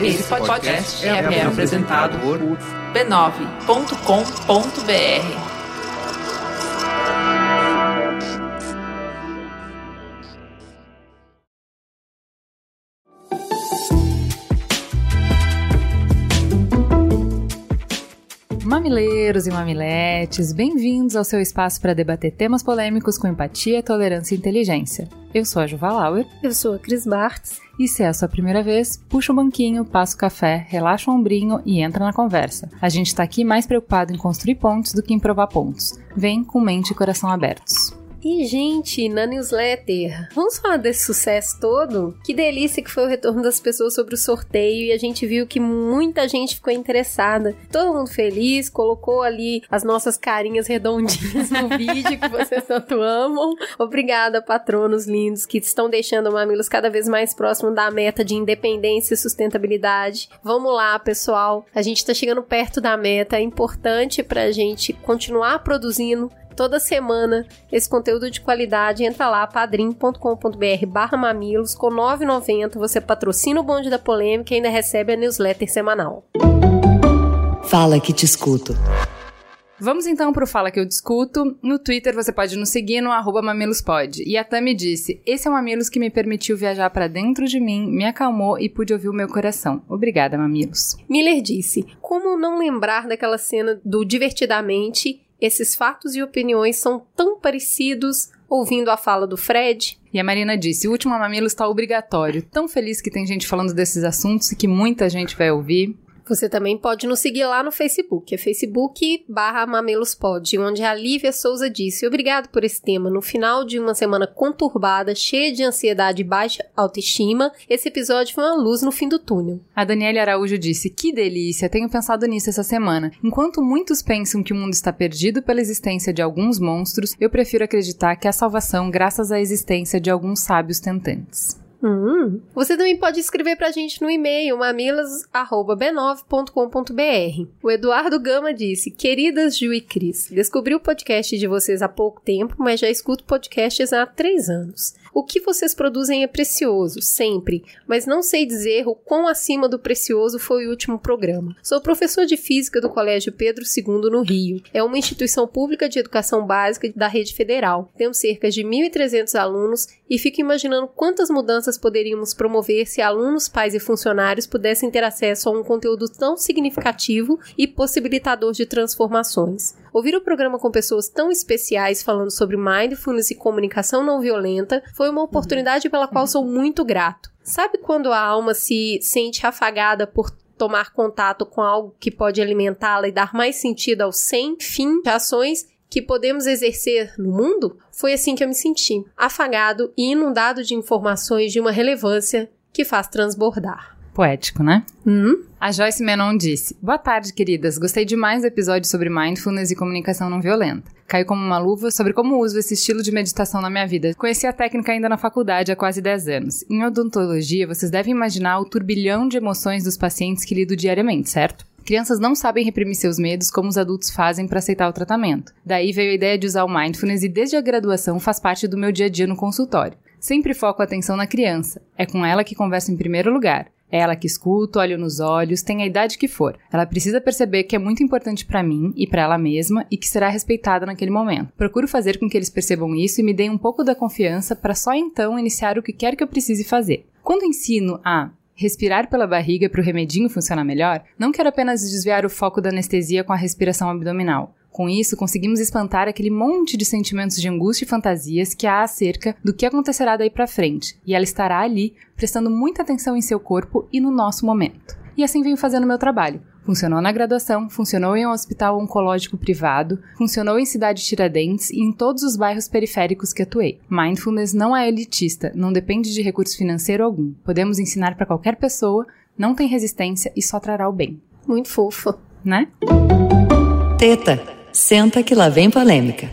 Esse podcast é, é apresentado por b9.com.br. Mamileiros e mamiletes, bem-vindos ao seu espaço para debater temas polêmicos com empatia, tolerância e inteligência. Eu sou a Juva Lauer. Eu sou a Cris Bartz. E se é a sua primeira vez, puxa o banquinho, passa o café, relaxa o ombrinho e entra na conversa. A gente está aqui mais preocupado em construir pontos do que em provar pontos. Vem com mente e coração abertos. E, gente, na newsletter, vamos falar desse sucesso todo? Que delícia que foi o retorno das pessoas sobre o sorteio e a gente viu que muita gente ficou interessada. Todo mundo feliz, colocou ali as nossas carinhas redondinhas no vídeo que vocês tanto amam. Obrigada, patronos lindos que estão deixando o Mamilos cada vez mais próximo da meta de independência e sustentabilidade. Vamos lá, pessoal. A gente está chegando perto da meta. É importante para a gente continuar produzindo toda semana esse conteúdo de qualidade. Entra lá, padrim.com.br barra mamilos, com 9,90 você patrocina o Bonde da Polêmica e ainda recebe a newsletter semanal. Fala que te escuto. Vamos então pro Fala Que Eu Discuto. No Twitter você pode nos seguir no arroba mamilospod. E a Tami disse, esse é o Mamilos que me permitiu viajar para dentro de mim, me acalmou e pude ouvir o meu coração. Obrigada, Mamilos. Miller disse, como não lembrar daquela cena do Divertidamente esses fatos e opiniões são tão parecidos ouvindo a fala do Fred. E a Marina disse: o último Mamilo está obrigatório. Tão feliz que tem gente falando desses assuntos e que muita gente vai ouvir. Você também pode nos seguir lá no Facebook, é facebook barra mamelospod, onde a Lívia Souza disse, obrigado por esse tema, no final de uma semana conturbada, cheia de ansiedade e baixa autoestima, esse episódio foi uma luz no fim do túnel. A Daniela Araújo disse, que delícia, tenho pensado nisso essa semana. Enquanto muitos pensam que o mundo está perdido pela existência de alguns monstros, eu prefiro acreditar que há salvação graças à existência de alguns sábios tentantes. Hum. Você também pode escrever pra gente no e-mail mamilas@b9.com.br. O Eduardo Gama disse: Queridas Ju e Cris, descobri o podcast de vocês há pouco tempo, mas já escuto podcasts há três anos. O que vocês produzem é precioso, sempre, mas não sei dizer o quão acima do precioso foi o último programa. Sou professor de física do Colégio Pedro II no Rio. É uma instituição pública de educação básica da rede federal. Temos cerca de 1.300 alunos e fico imaginando quantas mudanças poderíamos promover se alunos, pais e funcionários pudessem ter acesso a um conteúdo tão significativo e possibilitador de transformações. Ouvir o programa com pessoas tão especiais falando sobre mindfulness e comunicação não violenta foi uma oportunidade pela qual sou muito grato. Sabe quando a alma se sente afagada por tomar contato com algo que pode alimentá-la e dar mais sentido ao sem fim de ações que podemos exercer no mundo? Foi assim que eu me senti, afagado e inundado de informações de uma relevância que faz transbordar. Poético, né? Hum? A Joyce Menon disse: Boa tarde, queridas. Gostei demais do episódio sobre mindfulness e comunicação não violenta. Caiu como uma luva sobre como uso esse estilo de meditação na minha vida. Conheci a técnica ainda na faculdade há quase 10 anos. Em odontologia, vocês devem imaginar o turbilhão de emoções dos pacientes que lido diariamente, certo? Crianças não sabem reprimir seus medos como os adultos fazem para aceitar o tratamento. Daí veio a ideia de usar o mindfulness e desde a graduação faz parte do meu dia a dia no consultório. Sempre foco a atenção na criança. É com ela que converso em primeiro lugar. Ela que escuta, olho nos olhos, tem a idade que for. Ela precisa perceber que é muito importante para mim e para ela mesma e que será respeitada naquele momento. Procuro fazer com que eles percebam isso e me deem um pouco da confiança para só então iniciar o que quer que eu precise fazer. Quando ensino a respirar pela barriga para o remedinho funcionar melhor, não quero apenas desviar o foco da anestesia com a respiração abdominal. Com isso, conseguimos espantar aquele monte de sentimentos de angústia e fantasias que há acerca do que acontecerá daí para frente, e ela estará ali, prestando muita atenção em seu corpo e no nosso momento. E assim venho fazendo meu trabalho. Funcionou na graduação, funcionou em um hospital oncológico privado, funcionou em cidade Tiradentes e em todos os bairros periféricos que atuei. Mindfulness não é elitista, não depende de recurso financeiro algum. Podemos ensinar para qualquer pessoa, não tem resistência e só trará o bem. Muito fofo. Né? Teta. Senta que lá vem polêmica.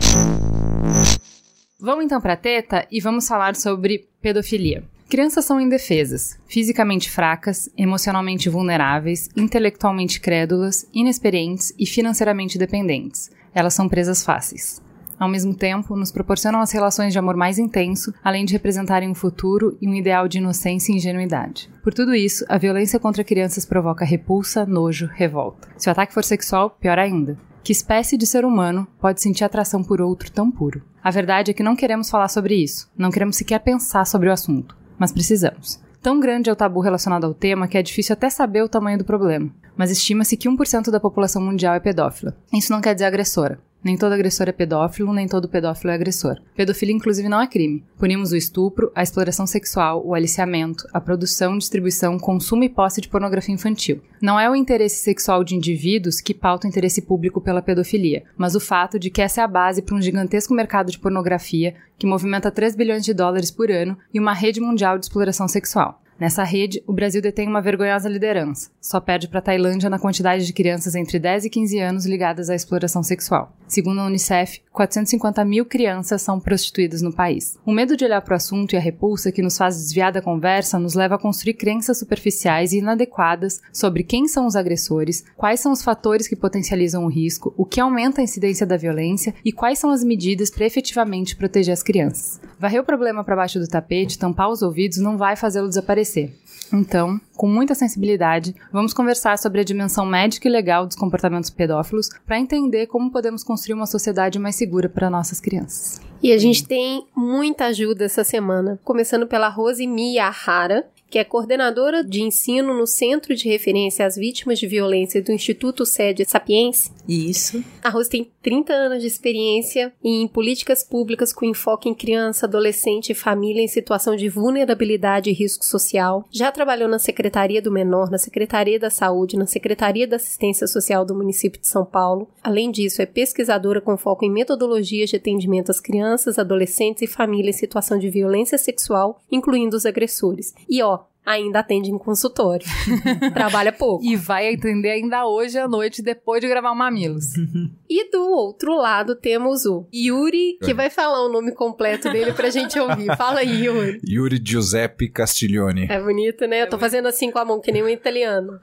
Vamos então para teta e vamos falar sobre pedofilia. Crianças são indefesas, fisicamente fracas, emocionalmente vulneráveis, intelectualmente crédulas, inexperientes e financeiramente dependentes. Elas são presas fáceis. Ao mesmo tempo, nos proporcionam as relações de amor mais intenso, além de representarem um futuro e um ideal de inocência e ingenuidade. Por tudo isso, a violência contra crianças provoca repulsa, nojo, revolta. Se o ataque for sexual, pior ainda. Que espécie de ser humano pode sentir atração por outro tão puro? A verdade é que não queremos falar sobre isso, não queremos sequer pensar sobre o assunto, mas precisamos. Tão grande é o tabu relacionado ao tema que é difícil até saber o tamanho do problema. Mas estima-se que 1% da população mundial é pedófila. Isso não quer dizer agressora. Nem todo agressor é pedófilo, nem todo pedófilo é agressor. Pedofilia, inclusive, não é crime. Punimos o estupro, a exploração sexual, o aliciamento, a produção, distribuição, consumo e posse de pornografia infantil. Não é o interesse sexual de indivíduos que pauta o interesse público pela pedofilia, mas o fato de que essa é a base para um gigantesco mercado de pornografia que movimenta 3 bilhões de dólares por ano e uma rede mundial de exploração sexual. Nessa rede, o Brasil detém uma vergonhosa liderança. Só perde para a Tailândia na quantidade de crianças entre 10 e 15 anos ligadas à exploração sexual. Segundo a Unicef, 450 mil crianças são prostituídas no país. O medo de olhar para o assunto e a repulsa que nos faz desviar da conversa nos leva a construir crenças superficiais e inadequadas sobre quem são os agressores, quais são os fatores que potencializam o risco, o que aumenta a incidência da violência e quais são as medidas para efetivamente proteger as crianças. Varrer o problema para baixo do tapete, tampar os ouvidos, não vai fazê-lo desaparecer acontecer. Então, com muita sensibilidade, vamos conversar sobre a dimensão médica e legal dos comportamentos pedófilos para entender como podemos construir uma sociedade mais segura para nossas crianças. E a gente tem muita ajuda essa semana, começando pela Rose Miyahara, que é coordenadora de ensino no Centro de Referência às Vítimas de Violência do Instituto Sede Sapiens. Isso. A Rose tem 30 anos de experiência em políticas públicas com enfoque em criança, adolescente e família em situação de vulnerabilidade e risco social. Já trabalhou na Secretaria do Menor, na Secretaria da Saúde, na Secretaria da Assistência Social do município de São Paulo. Além disso, é pesquisadora com foco em metodologias de atendimento às crianças, adolescentes e família em situação de violência sexual, incluindo os agressores. E ó, ainda atende em consultório. Trabalha pouco. E vai atender ainda hoje à noite, depois de gravar o Mamilos. e do outro lado temos o Yuri, que vai falar o nome completo dele pra gente ouvir. Fala aí, Yuri. Yuri Giuseppe Castiglione. É bonito, né? Eu tô fazendo assim com a mão, que nem um italiano.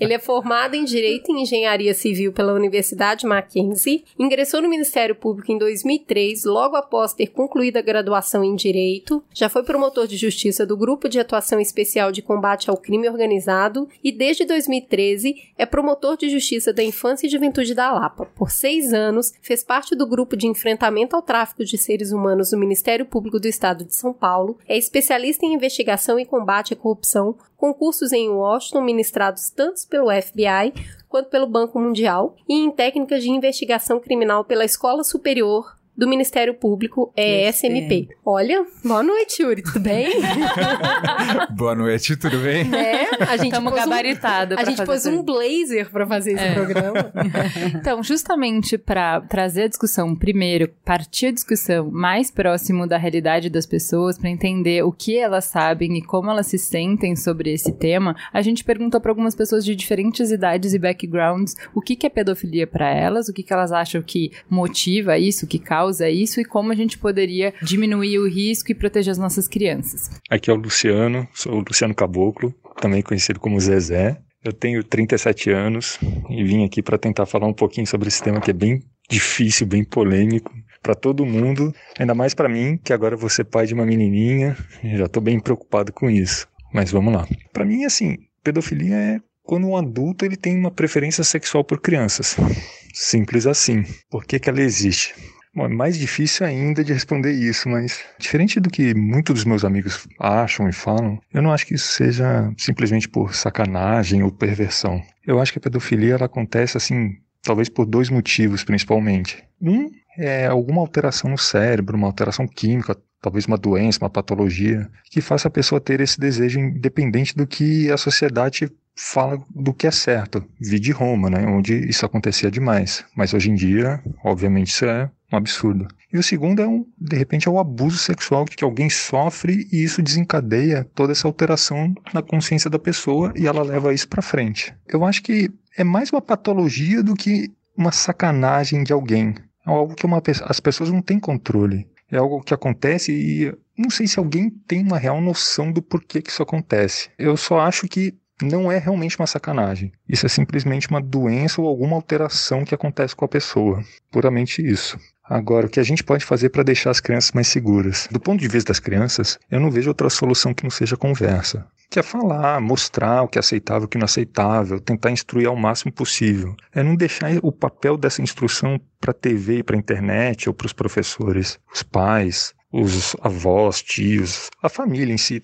Ele é formado em Direito e Engenharia Civil pela Universidade Mackenzie, ingressou no Ministério Público em 2003, logo após ter concluído a graduação em Direito, já foi promotor de Justiça do Grupo de Atuação Especial de Combate ao Crime Organizado e, desde 2013, é promotor de justiça da Infância e Juventude da Lapa. Por seis anos, fez parte do grupo de enfrentamento ao tráfico de seres humanos do Ministério Público do Estado de São Paulo, é especialista em investigação e combate à corrupção, com cursos em Washington ministrados tanto pelo FBI quanto pelo Banco Mundial e em técnicas de investigação criminal pela Escola Superior do Ministério Público, é SMP. Olha, boa noite, Yuri, tudo bem? boa noite, tudo bem? É, a gente Estamos gabaritada. Um, a gente pôs um blazer para fazer esse é. programa. então, justamente para trazer a discussão, primeiro, partir a discussão mais próximo da realidade das pessoas, para entender o que elas sabem e como elas se sentem sobre esse tema, a gente perguntou para algumas pessoas de diferentes idades e backgrounds o que, que é pedofilia para elas, o que, que elas acham que motiva isso, que causa causa isso e como a gente poderia diminuir o risco e proteger as nossas crianças. Aqui é o Luciano, sou o Luciano Caboclo, também conhecido como Zezé. Eu tenho 37 anos e vim aqui para tentar falar um pouquinho sobre esse tema que é bem difícil, bem polêmico para todo mundo, ainda mais para mim, que agora ser pai de uma menininha, já estou bem preocupado com isso. Mas vamos lá. Para mim, assim, pedofilia é quando um adulto ele tem uma preferência sexual por crianças. Simples assim. Por que, que ela existe? Bom, é mais difícil ainda de responder isso, mas diferente do que muitos dos meus amigos acham e falam, eu não acho que isso seja simplesmente por sacanagem ou perversão. Eu acho que a pedofilia ela acontece assim, talvez por dois motivos principalmente. Um é alguma alteração no cérebro, uma alteração química, talvez uma doença, uma patologia, que faça a pessoa ter esse desejo independente do que a sociedade fala do que é certo. Vi de Roma, né, onde isso acontecia demais. Mas hoje em dia, obviamente, isso é um absurdo. E o segundo é, um, de repente, é o abuso sexual que alguém sofre e isso desencadeia toda essa alteração na consciência da pessoa e ela leva isso para frente. Eu acho que é mais uma patologia do que uma sacanagem de alguém. É algo que uma, as pessoas não têm controle. É algo que acontece e não sei se alguém tem uma real noção do porquê que isso acontece. Eu só acho que não é realmente uma sacanagem. Isso é simplesmente uma doença ou alguma alteração que acontece com a pessoa. Puramente isso. Agora, o que a gente pode fazer para deixar as crianças mais seguras? Do ponto de vista das crianças, eu não vejo outra solução que não seja conversa. Que é falar, mostrar o que é aceitável, o que não é aceitável, tentar instruir ao máximo possível. É não deixar o papel dessa instrução para a TV e para a internet ou para os professores, os pais, os avós, tios, a família em si.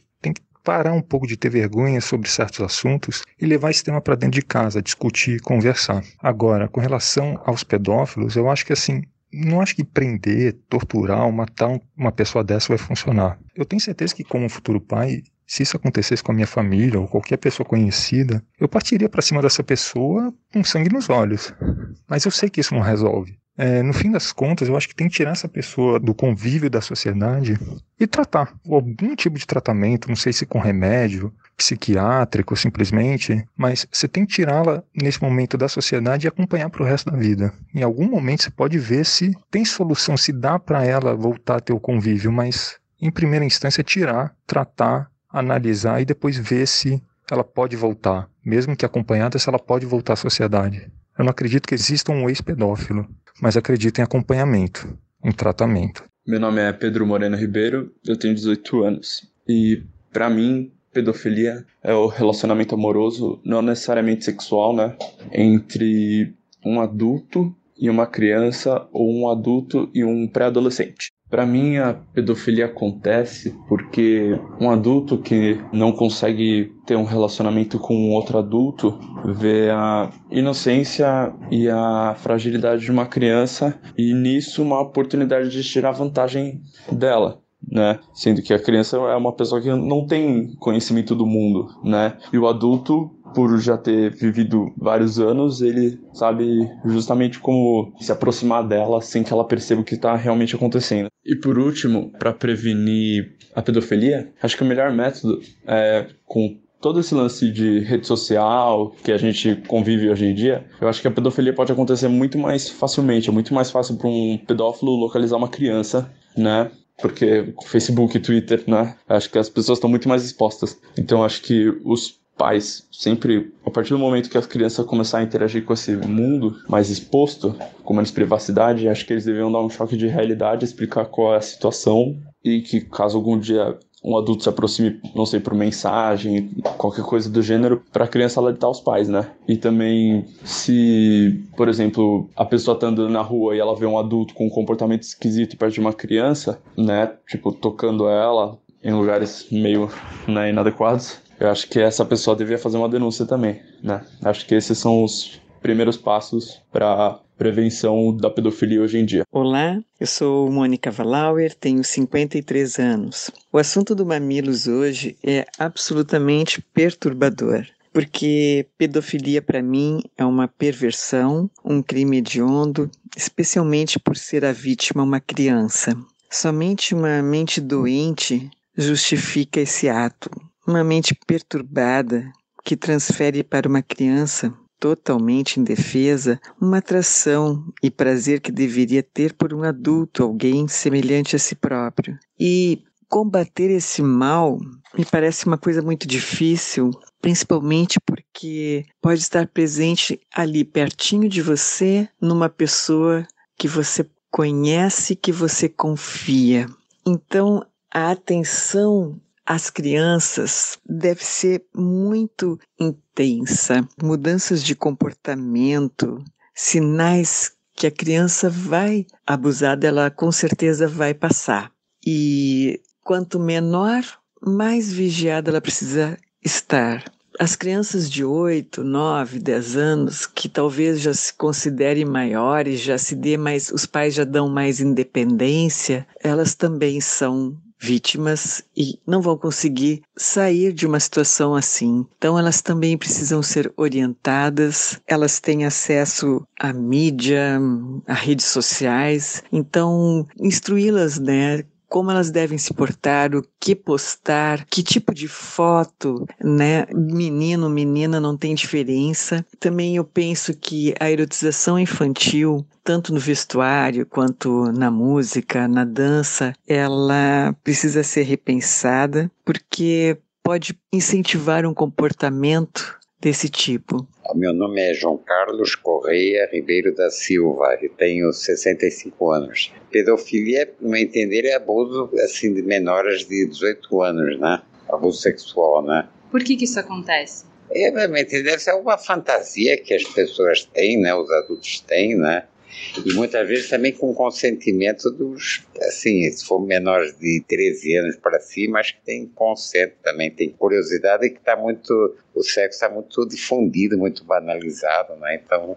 Parar um pouco de ter vergonha sobre certos assuntos e levar esse tema para dentro de casa, discutir, conversar. Agora, com relação aos pedófilos, eu acho que assim, não acho que prender, torturar ou matar uma pessoa dessa vai funcionar. Eu tenho certeza que, como futuro pai, se isso acontecesse com a minha família ou qualquer pessoa conhecida, eu partiria para cima dessa pessoa com sangue nos olhos. Mas eu sei que isso não resolve. É, no fim das contas, eu acho que tem que tirar essa pessoa do convívio da sociedade e tratar. Algum tipo de tratamento, não sei se com remédio, psiquiátrico simplesmente, mas você tem que tirá-la nesse momento da sociedade e acompanhar para o resto da vida. Em algum momento você pode ver se tem solução, se dá para ela voltar a ter o convívio, mas em primeira instância tirar, tratar, analisar e depois ver se ela pode voltar, mesmo que acompanhada, se ela pode voltar à sociedade. Eu não acredito que exista um ex-pedófilo, mas acredito em acompanhamento, em tratamento. Meu nome é Pedro Moreno Ribeiro, eu tenho 18 anos. E, para mim, pedofilia é o relacionamento amoroso, não necessariamente sexual, né? Entre um adulto e uma criança ou um adulto e um pré-adolescente. Para mim, a pedofilia acontece porque um adulto que não consegue ter um relacionamento com outro adulto vê a inocência e a fragilidade de uma criança e nisso uma oportunidade de tirar vantagem dela. Né? Sendo que a criança é uma pessoa que não tem conhecimento do mundo, né? E o adulto por já ter vivido vários anos, ele sabe justamente como se aproximar dela sem que ela perceba o que está realmente acontecendo. E por último, para prevenir a pedofilia, acho que o melhor método é com todo esse lance de rede social que a gente convive hoje em dia, eu acho que a pedofilia pode acontecer muito mais facilmente. É muito mais fácil para um pedófilo localizar uma criança, né? Porque Facebook, Twitter, né? Acho que as pessoas estão muito mais expostas. Então acho que os pais sempre, a partir do momento que as crianças começar a interagir com esse mundo mais exposto, com menos privacidade, acho que eles deveriam dar um choque de realidade, explicar qual é a situação e que caso algum dia um adulto se aproxime, não sei, por mensagem, qualquer coisa do gênero, para a criança alertar os pais, né? E também, se, por exemplo, a pessoa tá andando na rua e ela vê um adulto com um comportamento esquisito perto de uma criança, né? Tipo, tocando ela em lugares meio né, inadequados, eu acho que essa pessoa devia fazer uma denúncia também, né? Acho que esses são os primeiros passos para prevenção da pedofilia hoje em dia. Olá, eu sou Mônica Valauer, tenho 53 anos. O assunto do Mamilos hoje é absolutamente perturbador. Porque pedofilia para mim é uma perversão, um crime hediondo, especialmente por ser a vítima uma criança. Somente uma mente doente justifica esse ato. Uma mente perturbada que transfere para uma criança totalmente indefesa uma atração e prazer que deveria ter por um adulto, alguém semelhante a si próprio. E combater esse mal me parece uma coisa muito difícil, principalmente porque pode estar presente ali pertinho de você, numa pessoa que você conhece, que você confia. Então, a atenção as crianças deve ser muito intensa. Mudanças de comportamento, sinais que a criança vai abusar dela, com certeza vai passar. E quanto menor, mais vigiada ela precisa estar. As crianças de 8, 9, 10 anos, que talvez já se considerem maiores, já se dê mais, os pais já dão mais independência, elas também são vítimas e não vão conseguir sair de uma situação assim. Então, elas também precisam ser orientadas, elas têm acesso à mídia, a redes sociais, então, instruí-las, né? Como elas devem se portar, o que postar, que tipo de foto, né? Menino, menina, não tem diferença. Também eu penso que a erotização infantil, tanto no vestuário quanto na música, na dança, ela precisa ser repensada, porque pode incentivar um comportamento desse tipo. Meu nome é João Carlos Correia Ribeiro da Silva e tenho 65 anos. Pedofilia, no meu entender, é abuso assim, de menores de 18 anos, né? Abuso sexual, né? Por que, que isso acontece? É, meu entender, é uma fantasia que as pessoas têm, né? Os adultos têm, né? E muitas vezes também com consentimento dos, assim, se for menores de 13 anos para cima, acho que tem consentimento também, tem curiosidade que está muito, o sexo está muito difundido, muito banalizado, né? Então,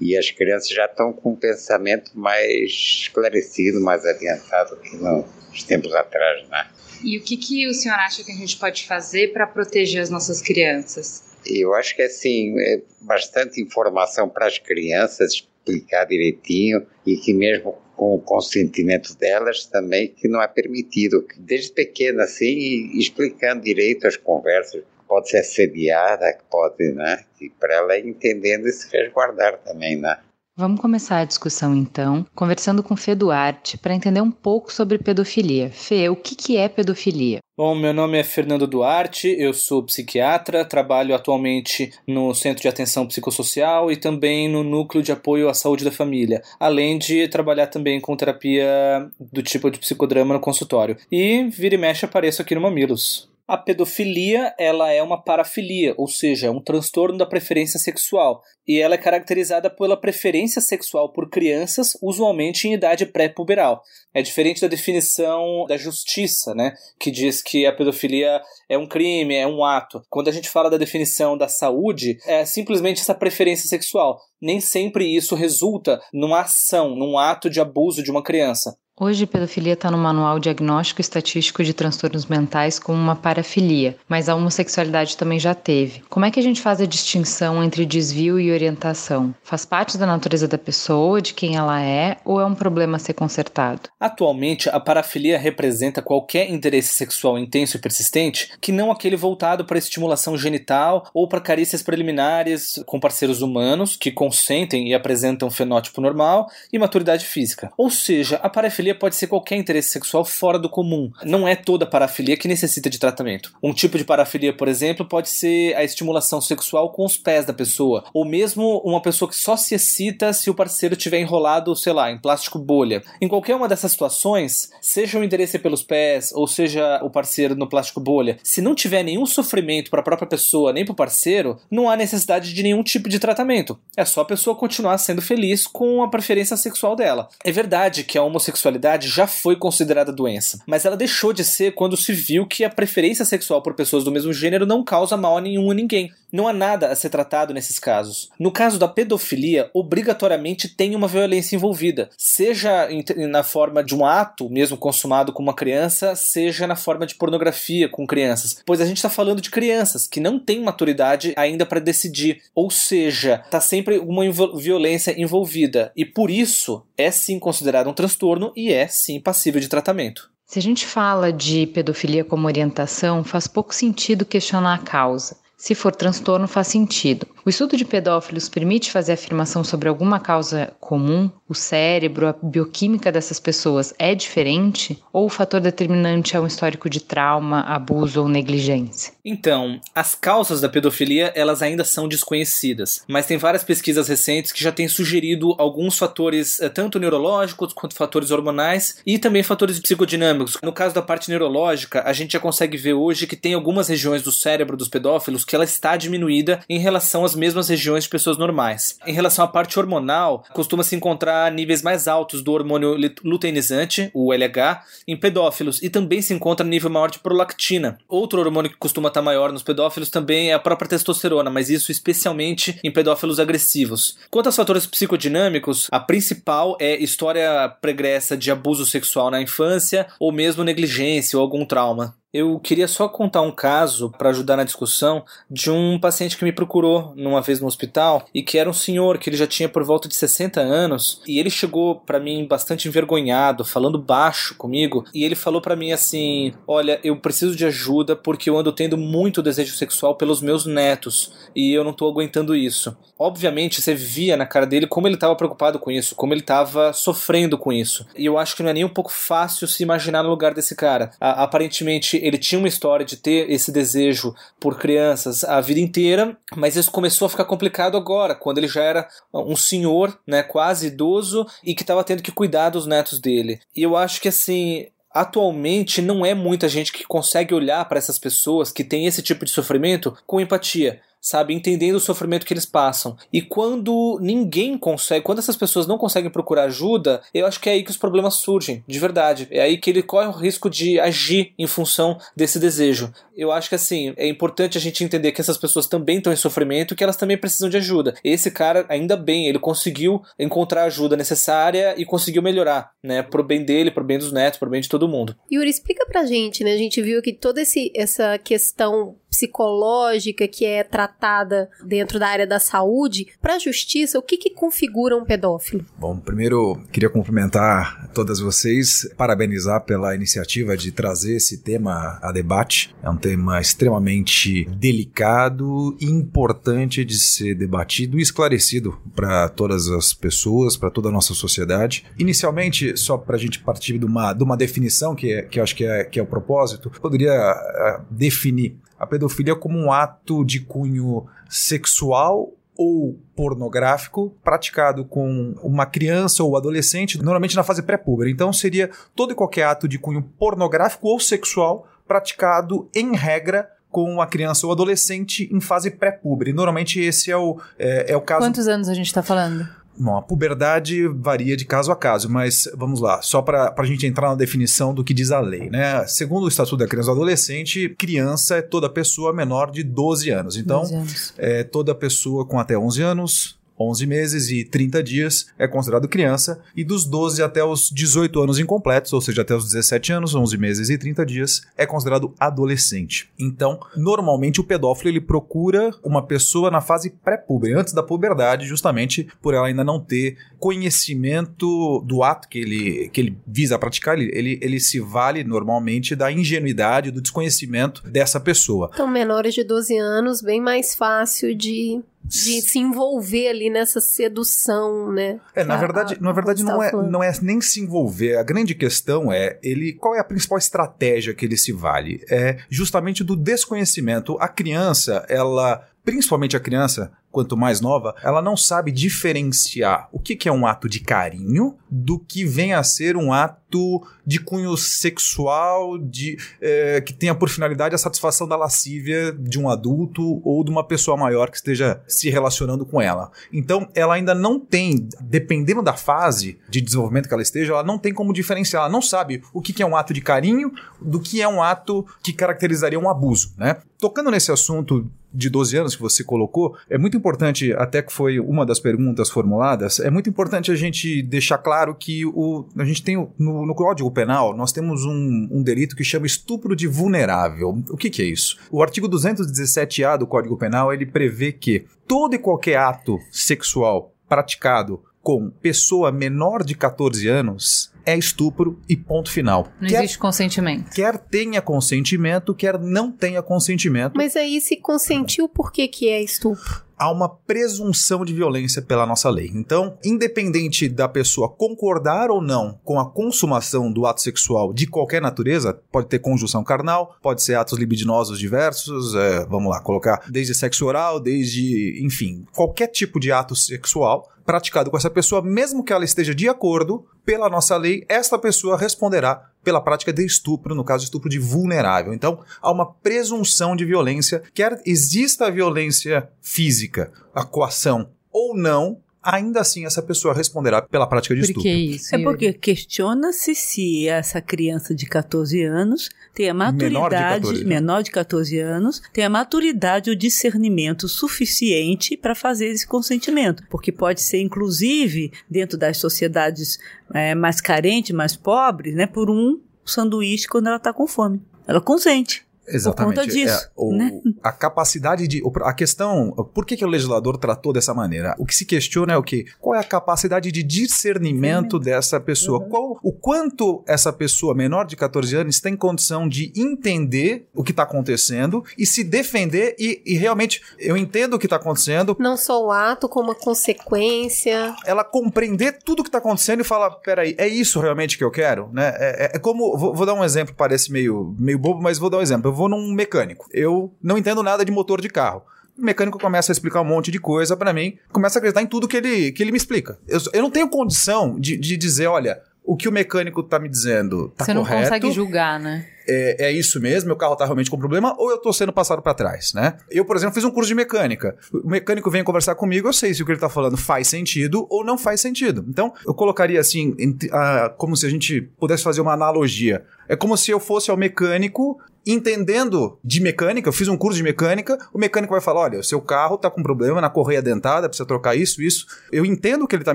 e as crianças já estão com um pensamento mais esclarecido, mais adiantado que nos tempos atrás, né? E o que, que o senhor acha que a gente pode fazer para proteger as nossas crianças? Eu acho que assim, é bastante informação para as crianças, explicar direitinho e que mesmo com o consentimento delas também que não é permitido, desde pequena assim, explicando direito as conversas, pode ser assediada, pode, né, para ela entendendo e se resguardar também, né. Vamos começar a discussão então, conversando com Fê Duarte para entender um pouco sobre pedofilia. Fê, o que, que é pedofilia? Bom, meu nome é Fernando Duarte, eu sou psiquiatra, trabalho atualmente no Centro de Atenção Psicossocial e também no Núcleo de Apoio à Saúde da Família, além de trabalhar também com terapia do tipo de psicodrama no consultório. E vira e mexe apareço aqui no Mamilos. A pedofilia, ela é uma parafilia, ou seja, é um transtorno da preferência sexual, e ela é caracterizada pela preferência sexual por crianças, usualmente em idade pré-puberal. É diferente da definição da justiça, né, que diz que a pedofilia é um crime, é um ato. Quando a gente fala da definição da saúde, é simplesmente essa preferência sexual. Nem sempre isso resulta numa ação, num ato de abuso de uma criança. Hoje, pedofilia está no Manual Diagnóstico Estatístico de Transtornos Mentais como uma parafilia, mas a homossexualidade também já teve. Como é que a gente faz a distinção entre desvio e orientação? Faz parte da natureza da pessoa, de quem ela é, ou é um problema a ser consertado? Atualmente, a parafilia representa qualquer interesse sexual intenso e persistente que não aquele voltado para estimulação genital ou para carícias preliminares com parceiros humanos que consentem e apresentam fenótipo normal e maturidade física. Ou seja, a parafilia pode ser qualquer interesse sexual fora do comum. Não é toda parafilia que necessita de tratamento. Um tipo de parafilia, por exemplo, pode ser a estimulação sexual com os pés da pessoa, ou mesmo uma pessoa que só se excita se o parceiro tiver enrolado, sei lá, em plástico bolha. Em qualquer uma dessas situações, seja o interesse pelos pés ou seja o parceiro no plástico bolha, se não tiver nenhum sofrimento para a própria pessoa nem para o parceiro, não há necessidade de nenhum tipo de tratamento. É só a pessoa continuar sendo feliz com a preferência sexual dela. É verdade que a homossexualidade já foi considerada doença, mas ela deixou de ser quando se viu que a preferência sexual por pessoas do mesmo gênero não causa mal a nenhum a ninguém. Não há nada a ser tratado nesses casos. No caso da pedofilia, obrigatoriamente tem uma violência envolvida, seja na forma de um ato mesmo consumado com uma criança, seja na forma de pornografia com crianças, pois a gente está falando de crianças que não têm maturidade ainda para decidir, ou seja, está sempre uma violência envolvida. E por isso é sim considerado um transtorno e é sim passível de tratamento. Se a gente fala de pedofilia como orientação, faz pouco sentido questionar a causa. Se for transtorno, faz sentido. O estudo de pedófilos permite fazer afirmação sobre alguma causa comum? O cérebro, a bioquímica dessas pessoas é diferente? Ou o fator determinante é um histórico de trauma, abuso ou negligência? Então, as causas da pedofilia elas ainda são desconhecidas, mas tem várias pesquisas recentes que já têm sugerido alguns fatores, eh, tanto neurológicos quanto fatores hormonais e também fatores psicodinâmicos. No caso da parte neurológica, a gente já consegue ver hoje que tem algumas regiões do cérebro dos pedófilos que ela está diminuída em relação às mesmas regiões de pessoas normais. Em relação à parte hormonal, costuma se encontrar níveis mais altos do hormônio luteinizante, o LH, em pedófilos e também se encontra nível maior de prolactina. Outro hormônio que costuma estar maior nos pedófilos também é a própria testosterona, mas isso especialmente em pedófilos agressivos. Quanto aos fatores psicodinâmicos, a principal é história pregressa de abuso sexual na infância ou mesmo negligência ou algum trauma. Eu queria só contar um caso para ajudar na discussão de um paciente que me procurou numa vez no hospital e que era um senhor que ele já tinha por volta de 60 anos e ele chegou para mim bastante envergonhado, falando baixo comigo e ele falou para mim assim: "Olha, eu preciso de ajuda porque eu ando tendo muito desejo sexual pelos meus netos e eu não tô aguentando isso". Obviamente, você via na cara dele como ele estava preocupado com isso, como ele estava sofrendo com isso. E eu acho que não é nem um pouco fácil se imaginar no lugar desse cara. A aparentemente ele tinha uma história de ter esse desejo por crianças a vida inteira, mas isso começou a ficar complicado agora, quando ele já era um senhor, né, quase idoso e que estava tendo que cuidar dos netos dele. E eu acho que assim, atualmente não é muita gente que consegue olhar para essas pessoas que têm esse tipo de sofrimento com empatia sabe? Entendendo o sofrimento que eles passam. E quando ninguém consegue, quando essas pessoas não conseguem procurar ajuda, eu acho que é aí que os problemas surgem, de verdade. É aí que ele corre o risco de agir em função desse desejo. Eu acho que assim, é importante a gente entender que essas pessoas também estão em sofrimento e que elas também precisam de ajuda. Esse cara, ainda bem, ele conseguiu encontrar a ajuda necessária e conseguiu melhorar, né? Pro bem dele, pro bem dos netos, pro bem de todo mundo. Yuri, explica pra gente, né? A gente viu que toda esse, essa questão psicológica que é tratada dentro da área da saúde, para a justiça, o que, que configura um pedófilo? Bom, primeiro queria cumprimentar todas vocês, parabenizar pela iniciativa de trazer esse tema a debate. É um tema extremamente delicado e importante de ser debatido e esclarecido para todas as pessoas, para toda a nossa sociedade. Inicialmente, só para a gente partir de uma, de uma definição, que, é, que eu acho que é, que é o propósito, poderia uh, definir a pedofilia como um ato de cunho sexual ou pornográfico praticado com uma criança ou adolescente, normalmente na fase pré-púbera. Então seria todo e qualquer ato de cunho pornográfico ou sexual praticado em regra com a criança ou adolescente em fase pré-púbera. Normalmente esse é o, é, é o caso. Quantos anos a gente está falando? Bom, a puberdade varia de caso a caso, mas vamos lá, só para a gente entrar na definição do que diz a lei, né? Segundo o Estatuto da Criança e do Adolescente, criança é toda pessoa menor de 12 anos. Então, 12 anos. é toda pessoa com até 11 anos, 11 meses e 30 dias é considerado criança, e dos 12 até os 18 anos incompletos, ou seja, até os 17 anos, 11 meses e 30 dias, é considerado adolescente. Então, normalmente o pedófilo ele procura uma pessoa na fase pré-púber, antes da puberdade, justamente por ela ainda não ter conhecimento do ato que ele, que ele visa praticar, ele, ele, ele se vale normalmente da ingenuidade, do desconhecimento dessa pessoa. Então, menores de 12 anos, bem mais fácil de de se envolver ali nessa sedução, né? É, na verdade, a, na verdade não é, não é nem se envolver. A grande questão é ele qual é a principal estratégia que ele se vale? É justamente do desconhecimento. A criança, ela principalmente a criança, quanto mais nova, ela não sabe diferenciar o que, que é um ato de carinho do que vem a ser um ato de cunho sexual, de é, que tenha por finalidade a satisfação da lascívia de um adulto ou de uma pessoa maior que esteja se relacionando com ela. Então, ela ainda não tem, dependendo da fase de desenvolvimento que ela esteja, ela não tem como diferenciar. Ela não sabe o que, que é um ato de carinho do que é um ato que caracterizaria um abuso, né? Tocando nesse assunto de 12 anos que você colocou, é muito importante, até que foi uma das perguntas formuladas, é muito importante a gente deixar claro que o, a gente tem no, no Código Penal, nós temos um, um, delito que chama estupro de vulnerável. O que, que é isso? O artigo 217A do Código Penal, ele prevê que todo e qualquer ato sexual praticado com pessoa menor de 14 anos é estupro e ponto final. Não quer, existe consentimento. Quer tenha consentimento, quer não tenha consentimento. Mas aí se consentiu, por que que é estupro? há uma presunção de violência pela nossa lei. Então, independente da pessoa concordar ou não com a consumação do ato sexual de qualquer natureza, pode ter conjunção carnal, pode ser atos libidinosos diversos, é, vamos lá, colocar desde sexo oral, desde, enfim, qualquer tipo de ato sexual praticado com essa pessoa, mesmo que ela esteja de acordo, pela nossa lei, esta pessoa responderá pela prática de estupro, no caso, estupro de vulnerável. Então, há uma presunção de violência, quer exista a violência física, a coação ou não, ainda assim essa pessoa responderá pela prática de Por estupro. Que isso? É porque questiona-se se essa criança de 14 anos tem a maturidade, menor de 14, menor de 14 anos, tem a maturidade, o discernimento suficiente para fazer esse consentimento. Porque pode ser, inclusive, dentro das sociedades é, mais carentes, mais pobres, né, por um sanduíche quando ela está com fome. Ela consente. Exatamente. Por conta disso. É, o, né? a capacidade de. A questão. Por que, que o legislador tratou dessa maneira? O que se questiona é o quê? Qual é a capacidade de discernimento uhum. dessa pessoa? Uhum. Qual, o quanto essa pessoa menor de 14 anos tem condição de entender o que está acontecendo e se defender e, e realmente eu entendo o que está acontecendo. Não só o ato, como a consequência. Ela compreender tudo o que está acontecendo e falar: peraí, é isso realmente que eu quero? Né? É, é, é como. Vou, vou, dar um exemplo, parece meio, meio bobo, mas vou dar um exemplo. Eu vou num mecânico. Eu não entendo nada de motor de carro. O mecânico começa a explicar um monte de coisa para mim, começa a acreditar em tudo que ele, que ele me explica. Eu, eu não tenho condição de, de dizer, olha, o que o mecânico tá me dizendo tá Você correto. Você não consegue julgar, né? É, é, isso mesmo, meu carro tá realmente com problema, ou eu tô sendo passado para trás, né? Eu, por exemplo, fiz um curso de mecânica. O mecânico vem conversar comigo, eu sei se o que ele tá falando faz sentido ou não faz sentido. Então, eu colocaria assim, uh, como se a gente pudesse fazer uma analogia. É como se eu fosse ao mecânico entendendo de mecânica, eu fiz um curso de mecânica, o mecânico vai falar: olha, o seu carro tá com problema na correia dentada, precisa trocar isso, isso. Eu entendo o que ele tá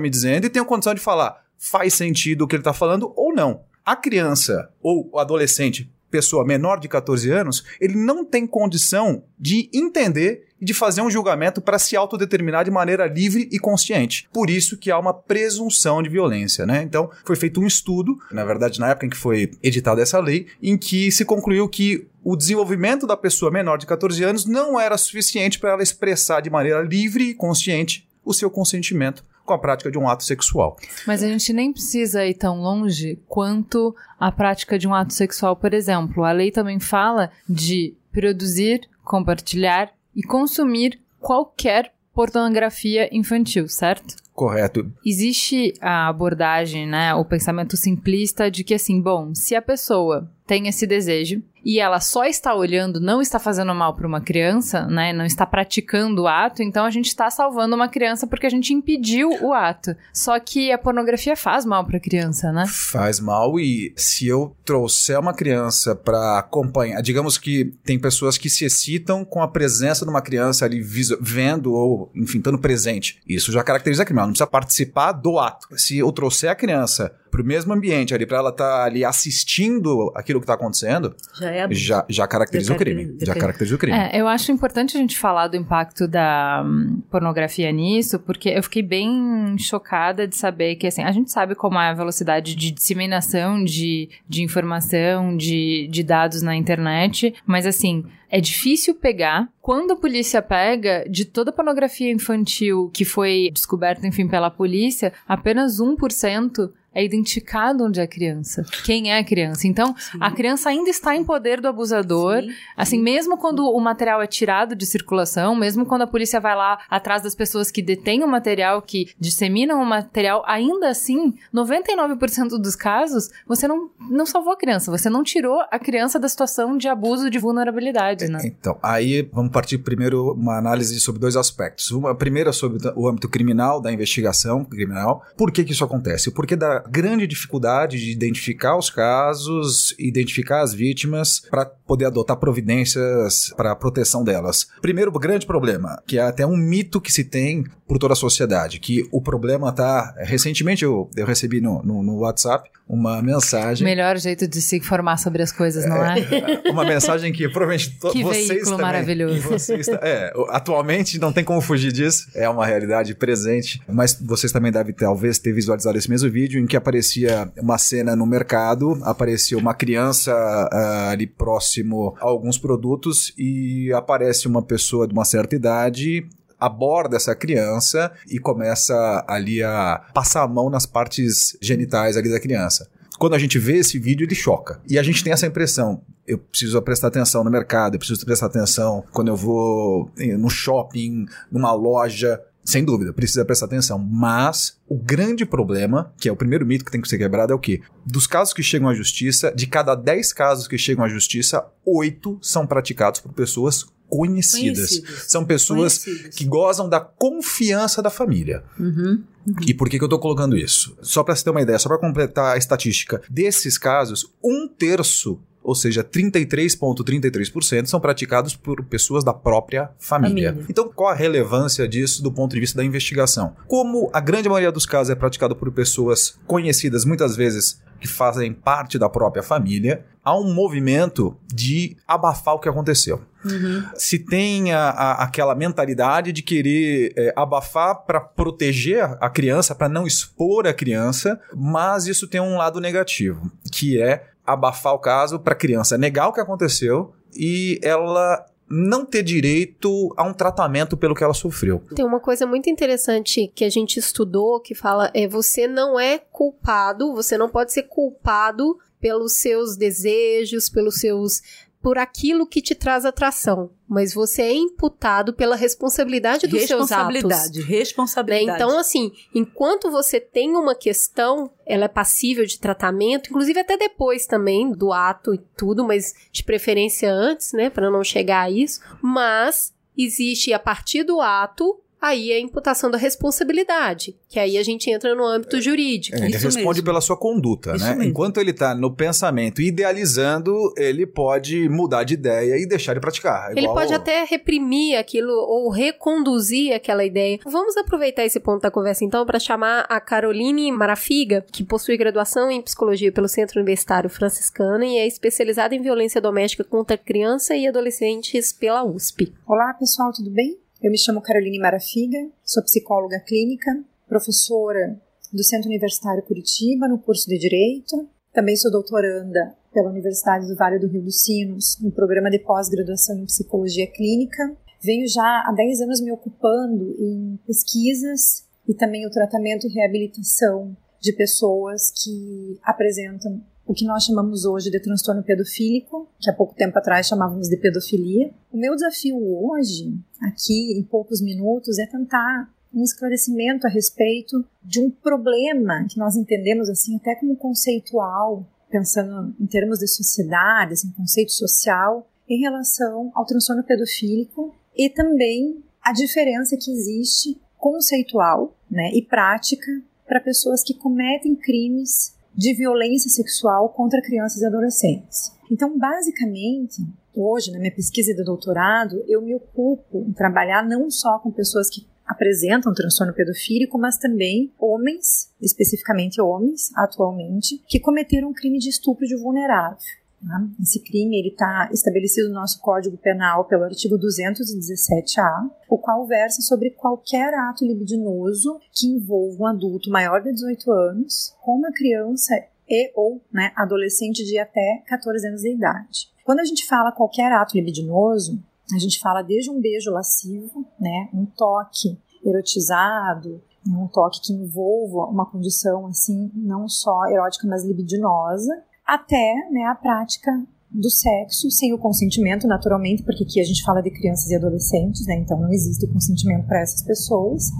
me dizendo e tenho condição de falar faz sentido o que ele está falando ou não. A criança ou o adolescente, pessoa menor de 14 anos, ele não tem condição de entender e de fazer um julgamento para se autodeterminar de maneira livre e consciente. Por isso que há uma presunção de violência, né? Então, foi feito um estudo, na verdade, na época em que foi editada essa lei, em que se concluiu que o desenvolvimento da pessoa menor de 14 anos não era suficiente para ela expressar de maneira livre e consciente o seu consentimento com a prática de um ato sexual. Mas a gente nem precisa ir tão longe quanto a prática de um ato sexual, por exemplo. A lei também fala de produzir, compartilhar e consumir qualquer pornografia infantil, certo? Correto. Existe a abordagem, né, o pensamento simplista de que assim, bom, se a pessoa tem esse desejo e ela só está olhando, não está fazendo mal para uma criança, né? Não está praticando o ato, então a gente está salvando uma criança porque a gente impediu o ato. Só que a pornografia faz mal para a criança, né? Faz mal e se eu trouxer uma criança para acompanhar, digamos que tem pessoas que se excitam com a presença de uma criança ali vendo ou, enfim, estando presente. Isso já caracteriza crime, ela não precisa participar do ato. Se eu trouxer a criança pro mesmo ambiente ali, para ela estar tá ali assistindo aquilo que está acontecendo, já, é já, já caracteriza já o crime. Já caracteriza o crime. É, eu acho importante a gente falar do impacto da hum, pornografia nisso, porque eu fiquei bem chocada de saber que, assim, a gente sabe como é a velocidade de disseminação de, de informação, de, de dados na internet, mas, assim, é difícil pegar. Quando a polícia pega, de toda a pornografia infantil que foi descoberta, enfim, pela polícia, apenas 1% é identificado onde é a criança, quem é a criança. Então, Sim. a criança ainda está em poder do abusador. Sim. Assim, mesmo quando o material é tirado de circulação, mesmo quando a polícia vai lá atrás das pessoas que detêm o material, que disseminam o material, ainda assim, 99% dos casos, você não, não salvou a criança, você não tirou a criança da situação de abuso de vulnerabilidade, né? Então, aí vamos partir primeiro uma análise sobre dois aspectos. Uma primeira sobre o âmbito criminal, da investigação criminal. Por que que isso acontece? Porque da grande dificuldade de identificar os casos, identificar as vítimas para poder adotar providências para a proteção delas. Primeiro grande problema, que é até um mito que se tem por toda a sociedade, que o problema tá recentemente eu, eu recebi no, no, no WhatsApp uma mensagem. Melhor jeito de se informar sobre as coisas, não é? é uma mensagem que provavelmente que vocês veículo também, maravilhoso. Vocês, é, atualmente não tem como fugir disso, é uma realidade presente, mas vocês também devem talvez ter visualizado esse mesmo vídeo em que aparecia uma cena no mercado, aparecia uma criança uh, ali próximo a alguns produtos e aparece uma pessoa de uma certa idade aborda essa criança e começa ali a passar a mão nas partes genitais ali da criança. Quando a gente vê esse vídeo, ele choca. E a gente tem essa impressão. Eu preciso prestar atenção no mercado, eu preciso prestar atenção quando eu vou no shopping, numa loja. Sem dúvida, precisa prestar atenção. Mas o grande problema, que é o primeiro mito que tem que ser quebrado, é o quê? Dos casos que chegam à justiça, de cada 10 casos que chegam à justiça, 8 são praticados por pessoas conhecidas. conhecidas. São pessoas conhecidas. que gozam da confiança da família. Uhum. Uhum. E por que, que eu estou colocando isso? Só para você ter uma ideia, só para completar a estatística. Desses casos, um terço ou seja, 33,33% são praticados por pessoas da própria família. família. Então, qual a relevância disso do ponto de vista da investigação? Como a grande maioria dos casos é praticado por pessoas conhecidas, muitas vezes que fazem parte da própria família, há um movimento de abafar o que aconteceu. Uhum. Se tem a, a, aquela mentalidade de querer é, abafar para proteger a criança, para não expor a criança, mas isso tem um lado negativo, que é abafar o caso para a criança negar o que aconteceu e ela não ter direito a um tratamento pelo que ela sofreu. Tem uma coisa muito interessante que a gente estudou que fala é você não é culpado, você não pode ser culpado pelos seus desejos, pelos seus por aquilo que te traz atração, mas você é imputado pela responsabilidade dos seus atos. Responsabilidade, responsabilidade. Né? Então, assim, enquanto você tem uma questão, ela é passível de tratamento, inclusive até depois também do ato e tudo, mas de preferência antes, né, para não chegar a isso. Mas existe a partir do ato aí é a imputação da responsabilidade, que aí a gente entra no âmbito jurídico. É, ele Isso responde mesmo. pela sua conduta, Isso né? Mesmo. Enquanto ele está no pensamento idealizando, ele pode mudar de ideia e deixar de praticar. Ele pode até reprimir aquilo ou reconduzir aquela ideia. Vamos aproveitar esse ponto da conversa então para chamar a Caroline Marafiga, que possui graduação em psicologia pelo Centro Universitário Franciscano e é especializada em violência doméstica contra criança e adolescentes pela USP. Olá, pessoal, tudo bem? Eu me chamo Caroline Marafiga, sou psicóloga clínica, professora do Centro Universitário Curitiba no curso de Direito. Também sou doutoranda pela Universidade do Vale do Rio dos Sinos no programa de pós-graduação em Psicologia Clínica. Venho já há 10 anos me ocupando em pesquisas e também o tratamento e reabilitação de pessoas que apresentam o que nós chamamos hoje de transtorno pedofílico, que há pouco tempo atrás chamávamos de pedofilia. O meu desafio hoje, aqui em poucos minutos, é tentar um esclarecimento a respeito de um problema que nós entendemos assim até como conceitual, pensando em termos de sociedade, assim, conceito social, em relação ao transtorno pedofílico e também a diferença que existe conceitual né, e prática para pessoas que cometem crimes de violência sexual contra crianças e adolescentes. Então, basicamente, hoje, na minha pesquisa de doutorado, eu me ocupo em trabalhar não só com pessoas que apresentam transtorno pedofílico, mas também homens, especificamente homens, atualmente, que cometeram um crime de estupro de vulnerável. Tá? Esse crime ele está estabelecido no nosso Código Penal pelo artigo 217-A, o qual versa sobre qualquer ato libidinoso que envolva um adulto maior de 18 anos com uma criança e ou né, adolescente de até 14 anos de idade. Quando a gente fala qualquer ato libidinoso, a gente fala desde um beijo lascivo, né, um toque erotizado, um toque que envolva uma condição assim não só erótica mas libidinosa, até né, a prática do sexo sem o consentimento, naturalmente, porque aqui a gente fala de crianças e adolescentes, né, então não existe o consentimento para essas pessoas.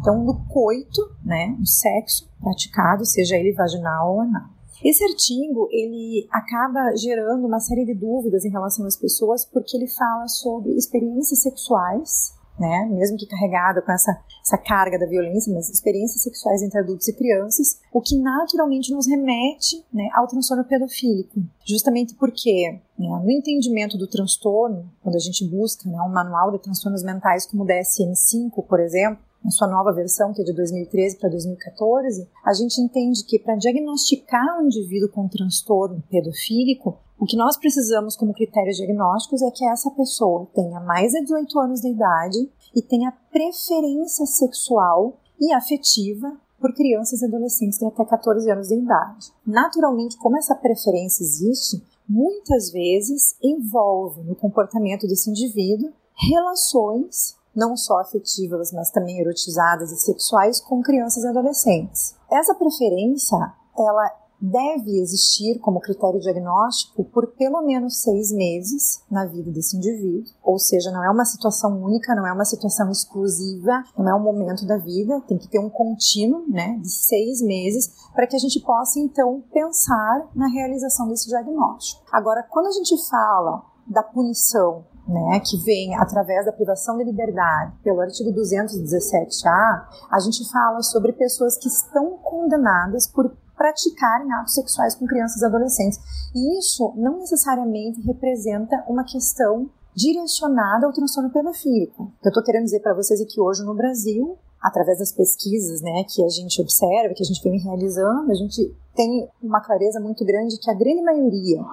Então, do coito, né, o sexo praticado, seja ele vaginal ou anal. Esse artigo ele acaba gerando uma série de dúvidas em relação às pessoas porque ele fala sobre experiências sexuais né? Mesmo que carregada com essa, essa carga da violência, mas experiências sexuais entre adultos e crianças, o que naturalmente nos remete né, ao transtorno pedofílico. Justamente porque, né, no entendimento do transtorno, quando a gente busca né, um manual de transtornos mentais como o DSM-5, por exemplo, na sua nova versão, que é de 2013 para 2014, a gente entende que para diagnosticar um indivíduo com transtorno pedofílico, o que nós precisamos como critérios diagnósticos é que essa pessoa tenha mais de 18 anos de idade e tenha preferência sexual e afetiva por crianças e adolescentes de até 14 anos de idade. Naturalmente, como essa preferência existe, muitas vezes envolve no comportamento desse indivíduo relações não só afetivas, mas também erotizadas e sexuais com crianças e adolescentes. Essa preferência, ela deve existir como critério diagnóstico por pelo menos seis meses na vida desse indivíduo, ou seja, não é uma situação única, não é uma situação exclusiva, não é um momento da vida, tem que ter um contínuo, né, de seis meses para que a gente possa então pensar na realização desse diagnóstico. Agora, quando a gente fala da punição né, que vem através da privação de liberdade, pelo artigo 217-A, a gente fala sobre pessoas que estão condenadas por praticarem atos sexuais com crianças e adolescentes. E isso não necessariamente representa uma questão direcionada ao transtorno pedofílico. O que eu estou querendo dizer para vocês é que hoje no Brasil, através das pesquisas né, que a gente observa, que a gente vem realizando, a gente tem uma clareza muito grande que a grande maioria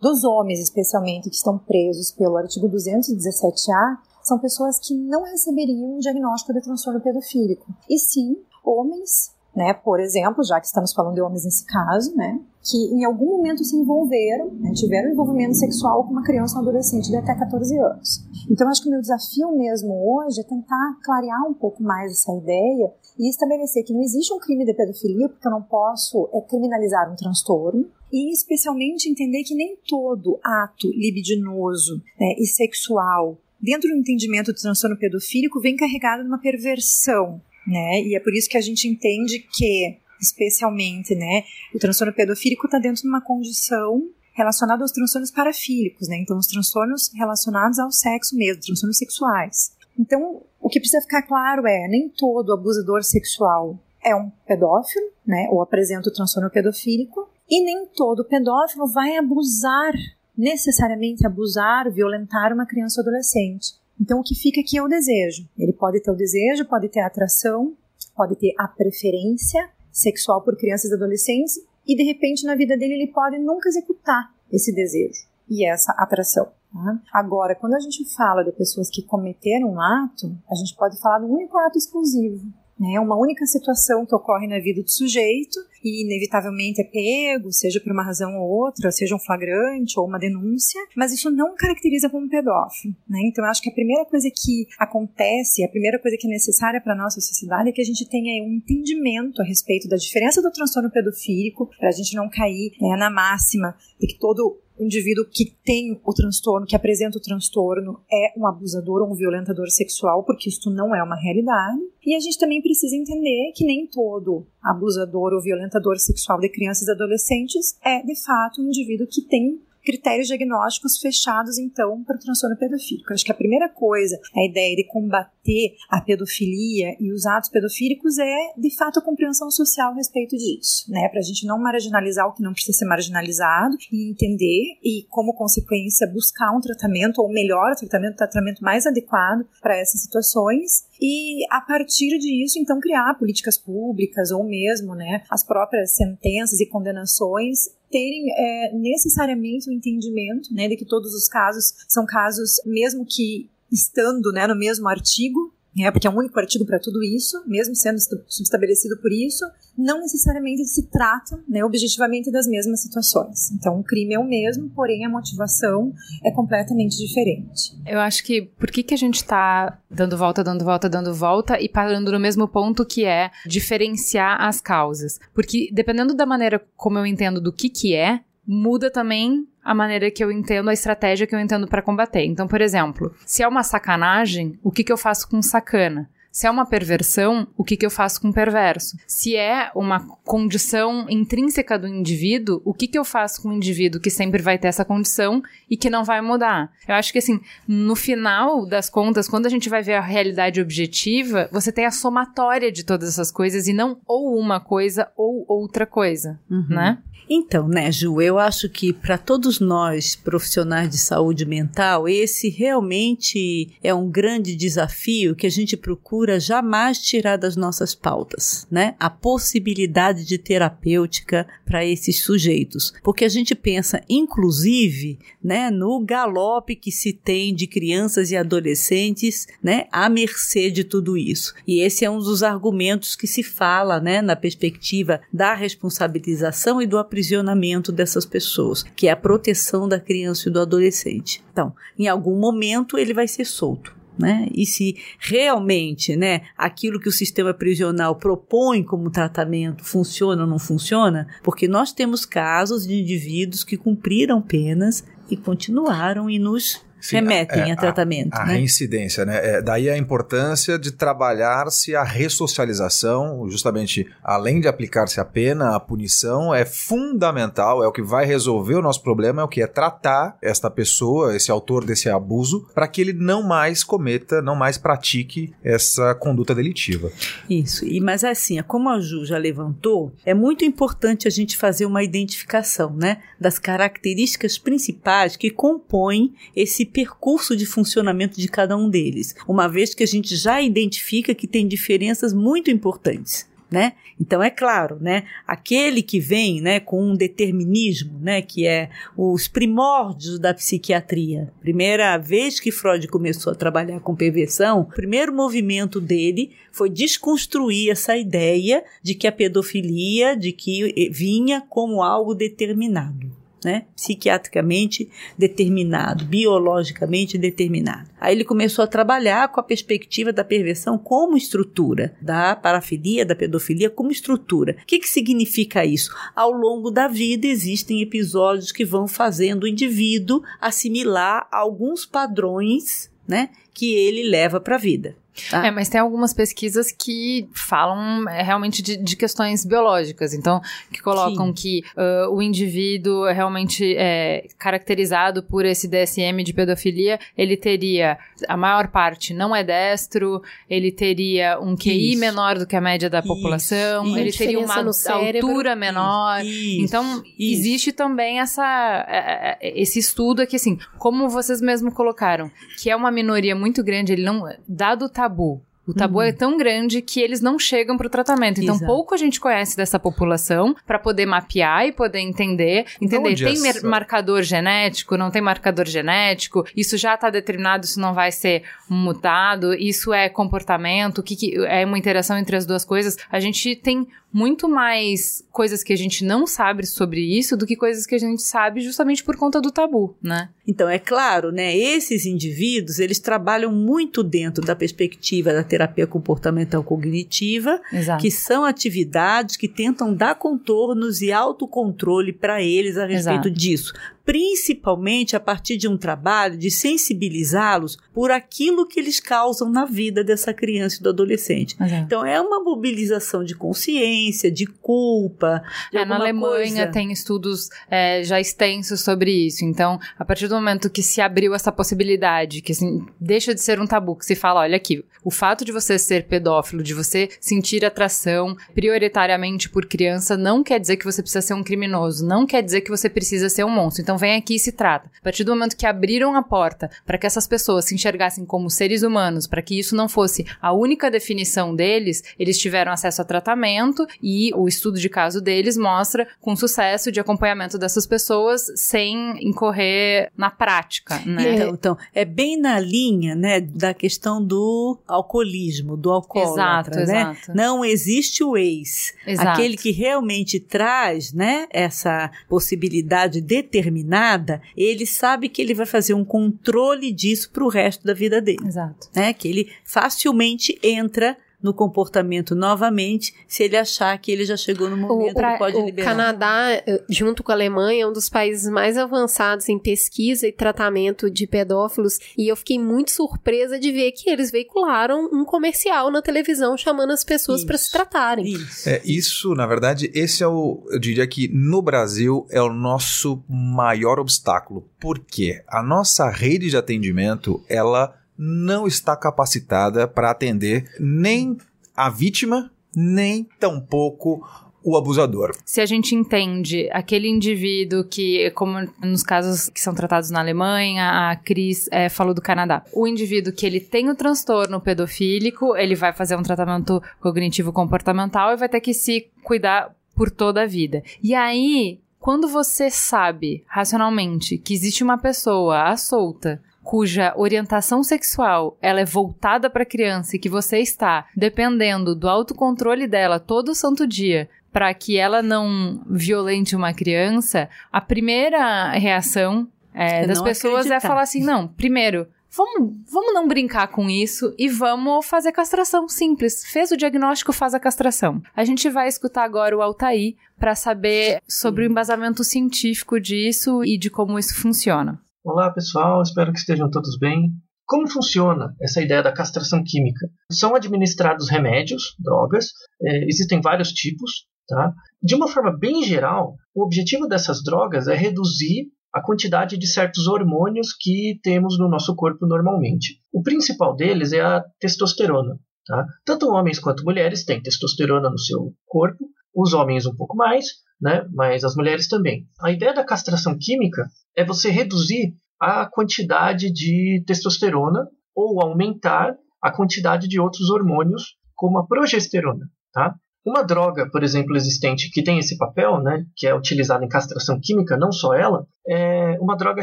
dos homens, especialmente, que estão presos pelo artigo 217-A, são pessoas que não receberiam um diagnóstico de transtorno pedofílico, e sim homens né? Por exemplo, já que estamos falando de homens nesse caso, né? Que em algum momento se envolveram, né, tiveram envolvimento sexual com uma criança ou um adolescente de até 14 anos. Então, acho que o meu desafio mesmo hoje é tentar clarear um pouco mais essa ideia e estabelecer que não existe um crime de pedofilia, porque eu não posso é, criminalizar um transtorno, e especialmente entender que nem todo ato libidinoso né, e sexual dentro do entendimento do transtorno pedofílico vem carregado de uma perversão né? E é por isso que a gente entende que, especialmente, né, o transtorno pedofílico está dentro de uma condição relacionada aos transtornos parafílicos, né? Então, os transtornos relacionados ao sexo mesmo, transtornos sexuais. Então, o que precisa ficar claro é, nem todo abusador sexual é um pedófilo, né, ou apresenta o transtorno pedofílico, e nem todo pedófilo vai abusar, necessariamente abusar, violentar uma criança ou adolescente. Então, o que fica aqui é o desejo. Ele pode ter o desejo, pode ter a atração, pode ter a preferência sexual por crianças e adolescentes, e de repente na vida dele ele pode nunca executar esse desejo e essa atração. Tá? Agora, quando a gente fala de pessoas que cometeram um ato, a gente pode falar um único ato exclusivo, né? Uma única situação que ocorre na vida do sujeito e inevitavelmente é pego, seja por uma razão ou outra, seja um flagrante ou uma denúncia, mas isso não caracteriza como pedófilo. Né? Então, eu acho que a primeira coisa que acontece, a primeira coisa que é necessária para a nossa sociedade é que a gente tenha um entendimento a respeito da diferença do transtorno pedofílico, para a gente não cair né, na máxima de que todo o indivíduo que tem o transtorno, que apresenta o transtorno, é um abusador ou um violentador sexual, porque isso não é uma realidade. E a gente também precisa entender que nem todo abusador ou violentador sexual de crianças e adolescentes é, de fato, um indivíduo que tem critérios diagnósticos fechados, então, para o transtorno pedofílico. Acho que a primeira coisa, a ideia de combater a pedofilia e os atos pedofílicos é, de fato, a compreensão social a respeito disso, né? Para a gente não marginalizar o que não precisa ser marginalizado e entender e, como consequência, buscar um tratamento ou melhor tratamento, tratamento mais adequado para essas situações e a partir disso então criar políticas públicas ou mesmo né as próprias sentenças e condenações terem é, necessariamente o um entendimento né, de que todos os casos são casos, mesmo que estando né, no mesmo artigo, né, porque é um único artigo para tudo isso, mesmo sendo subestabelecido por isso, não necessariamente se trata né, objetivamente das mesmas situações. Então, o crime é o mesmo, porém a motivação é completamente diferente. Eu acho que por que, que a gente está dando volta, dando volta, dando volta e parando no mesmo ponto que é diferenciar as causas? Porque dependendo da maneira como eu entendo do que, que é, muda também a maneira que eu entendo, a estratégia que eu entendo para combater. Então, por exemplo, se é uma sacanagem, o que, que eu faço com sacana? Se é uma perversão, o que, que eu faço com perverso? Se é uma condição intrínseca do indivíduo, o que, que eu faço com o indivíduo que sempre vai ter essa condição e que não vai mudar? Eu acho que, assim, no final das contas, quando a gente vai ver a realidade objetiva, você tem a somatória de todas essas coisas e não ou uma coisa ou outra coisa, uhum. né? Então, né, Ju, eu acho que para todos nós, profissionais de saúde mental, esse realmente é um grande desafio que a gente procura jamais tirar das nossas pautas, né? A possibilidade de terapêutica para esses sujeitos, porque a gente pensa, inclusive, né, no galope que se tem de crianças e adolescentes, né, à mercê de tudo isso. E esse é um dos argumentos que se fala, né, na perspectiva da responsabilização e do aprisionamento aprisionamento dessas pessoas, que é a proteção da criança e do adolescente. Então, em algum momento ele vai ser solto. Né? E se realmente né, aquilo que o sistema prisional propõe como tratamento funciona ou não funciona, porque nós temos casos de indivíduos que cumpriram penas e continuaram e nos Sim, remetem é, a tratamento. A, a né? reincidência, né? É, daí a importância de trabalhar-se a ressocialização, justamente além de aplicar-se a pena, a punição é fundamental, é o que vai resolver o nosso problema, é o que é tratar esta pessoa, esse autor desse abuso, para que ele não mais cometa, não mais pratique essa conduta delitiva. Isso. E mas assim, como a Ju já levantou, é muito importante a gente fazer uma identificação, né, das características principais que compõem esse percurso de funcionamento de cada um deles, uma vez que a gente já identifica que tem diferenças muito importantes né? Então é claro, né? Aquele que vem, né, com um determinismo, né, que é os primórdios da psiquiatria. Primeira vez que Freud começou a trabalhar com perversão, o primeiro movimento dele foi desconstruir essa ideia de que a pedofilia, de que vinha como algo determinado né? Psiquiatricamente determinado, biologicamente determinado. Aí ele começou a trabalhar com a perspectiva da perversão como estrutura, da parafilia, da pedofilia como estrutura. O que, que significa isso? Ao longo da vida existem episódios que vão fazendo o indivíduo assimilar alguns padrões né, que ele leva para a vida. Tá? É, mas tem algumas pesquisas que falam é, realmente de, de, questões biológicas, então, que colocam Sim. que uh, o indivíduo realmente é caracterizado por esse DSM de pedofilia, ele teria, a maior parte não é destro, ele teria um QI Isso. menor do que a média da Isso. população, Isso. ele teria uma altura menor. Então, existe também essa, é, é, esse estudo aqui, assim, como vocês mesmo colocaram, que é uma minoria muito grande, ele não, dado o tabu. O tabu uhum. é tão grande que eles não chegam para o tratamento. Então, Exato. pouco a gente conhece dessa população para poder mapear e poder entender. Entender, tem essa... marcador genético, não tem marcador genético, isso já está determinado, isso não vai ser mutado, isso é comportamento, o que, que é uma interação entre as duas coisas. A gente tem muito mais coisas que a gente não sabe sobre isso do que coisas que a gente sabe justamente por conta do tabu, né? Então, é claro, né, esses indivíduos, eles trabalham muito dentro da perspectiva da terapia comportamental cognitiva, Exato. que são atividades que tentam dar contornos e autocontrole para eles a respeito Exato. disso principalmente a partir de um trabalho de sensibilizá-los por aquilo que eles causam na vida dessa criança e do adolescente. Uhum. Então é uma mobilização de consciência, de culpa. De é, na Alemanha coisa. tem estudos é, já extensos sobre isso. Então, a partir do momento que se abriu essa possibilidade, que assim, deixa de ser um tabu, que se fala, olha aqui, o fato de você ser pedófilo, de você sentir atração prioritariamente por criança, não quer dizer que você precisa ser um criminoso, não quer dizer que você precisa ser um monstro. Então, então vem aqui e se trata. A partir do momento que abriram a porta para que essas pessoas se enxergassem como seres humanos, para que isso não fosse a única definição deles, eles tiveram acesso a tratamento e o estudo de caso deles mostra com sucesso de acompanhamento dessas pessoas sem incorrer na prática, né? Então, então é bem na linha, né, da questão do alcoolismo, do alcoólatra, exato, né? Exato. Não existe o ex, exato. aquele que realmente traz, né, essa possibilidade determinada determinada, ele sabe que ele vai fazer um controle disso para o resto da vida dele. Exato. Né? Que ele facilmente entra no comportamento novamente se ele achar que ele já chegou no momento o, que pode o liberar. O Canadá, eh, junto com a Alemanha, é um dos países mais avançados em pesquisa e tratamento de pedófilos e eu fiquei muito surpresa de ver que eles veicularam um comercial na televisão chamando as pessoas para se tratarem. Isso. É, isso, na verdade, esse é o, eu diria que no Brasil é o nosso maior obstáculo. Por quê? A nossa rede de atendimento, ela não está capacitada para atender nem a vítima, nem tampouco o abusador. Se a gente entende aquele indivíduo que, como nos casos que são tratados na Alemanha, a Cris é, falou do Canadá, o indivíduo que ele tem o transtorno pedofílico, ele vai fazer um tratamento cognitivo comportamental e vai ter que se cuidar por toda a vida. E aí, quando você sabe racionalmente que existe uma pessoa à solta cuja orientação sexual ela é voltada para a criança e que você está dependendo do autocontrole dela todo santo dia para que ela não violente uma criança, a primeira reação é, das pessoas é acreditar. é falar assim: não, primeiro, vamos, vamos não brincar com isso e vamos fazer castração simples. Fez o diagnóstico, faz a castração. A gente vai escutar agora o Altair para saber sobre o embasamento científico disso e de como isso funciona. Olá pessoal, espero que estejam todos bem. Como funciona essa ideia da castração química? São administrados remédios, drogas, é, existem vários tipos. Tá? De uma forma bem geral, o objetivo dessas drogas é reduzir a quantidade de certos hormônios que temos no nosso corpo normalmente. O principal deles é a testosterona. Tá? Tanto homens quanto mulheres têm testosterona no seu corpo, os homens um pouco mais, né? mas as mulheres também. A ideia da castração química é você reduzir a quantidade de testosterona ou aumentar a quantidade de outros hormônios, como a progesterona. Tá? Uma droga, por exemplo, existente que tem esse papel, né, que é utilizada em castração química, não só ela, é uma droga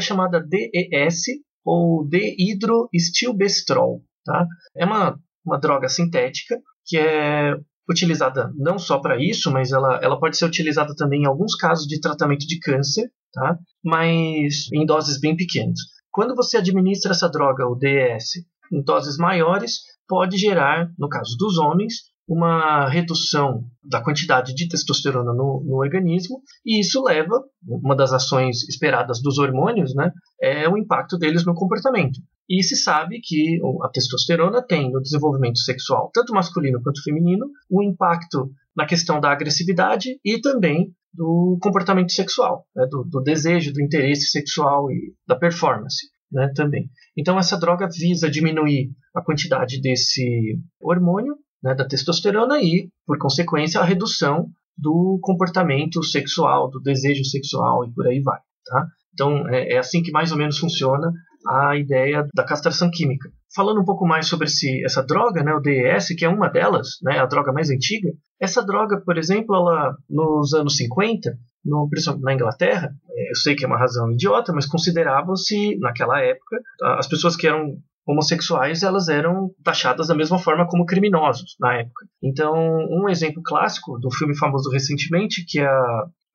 chamada DES ou dehidroestilbestrol. Tá? É uma, uma droga sintética que é utilizada não só para isso, mas ela, ela pode ser utilizada também em alguns casos de tratamento de câncer, tá? mas em doses bem pequenas. Quando você administra essa droga, o DES, em doses maiores, pode gerar, no caso dos homens, uma redução da quantidade de testosterona no, no, organismo, e isso leva, uma das ações esperadas dos hormônios, né, é o impacto deles no comportamento. E se sabe que a testosterona tem no desenvolvimento sexual, tanto masculino quanto feminino, um impacto na questão da agressividade e também do comportamento sexual, né, do, do desejo, do interesse sexual e da performance. Né, também. Então, essa droga visa diminuir a quantidade desse hormônio né, da testosterona e, por consequência, a redução do comportamento sexual, do desejo sexual e por aí vai. Tá? Então, é, é assim que mais ou menos funciona a ideia da castração química. Falando um pouco mais sobre esse, essa droga, né, o DES, que é uma delas, né, a droga mais antiga, essa droga, por exemplo, ela, nos anos 50, no, na Inglaterra, é, eu sei que é uma razão idiota, mas consideravam-se, naquela época, as pessoas que eram homossexuais elas eram taxadas da mesma forma como criminosos na época. Então, um exemplo clássico do filme famoso recentemente, que é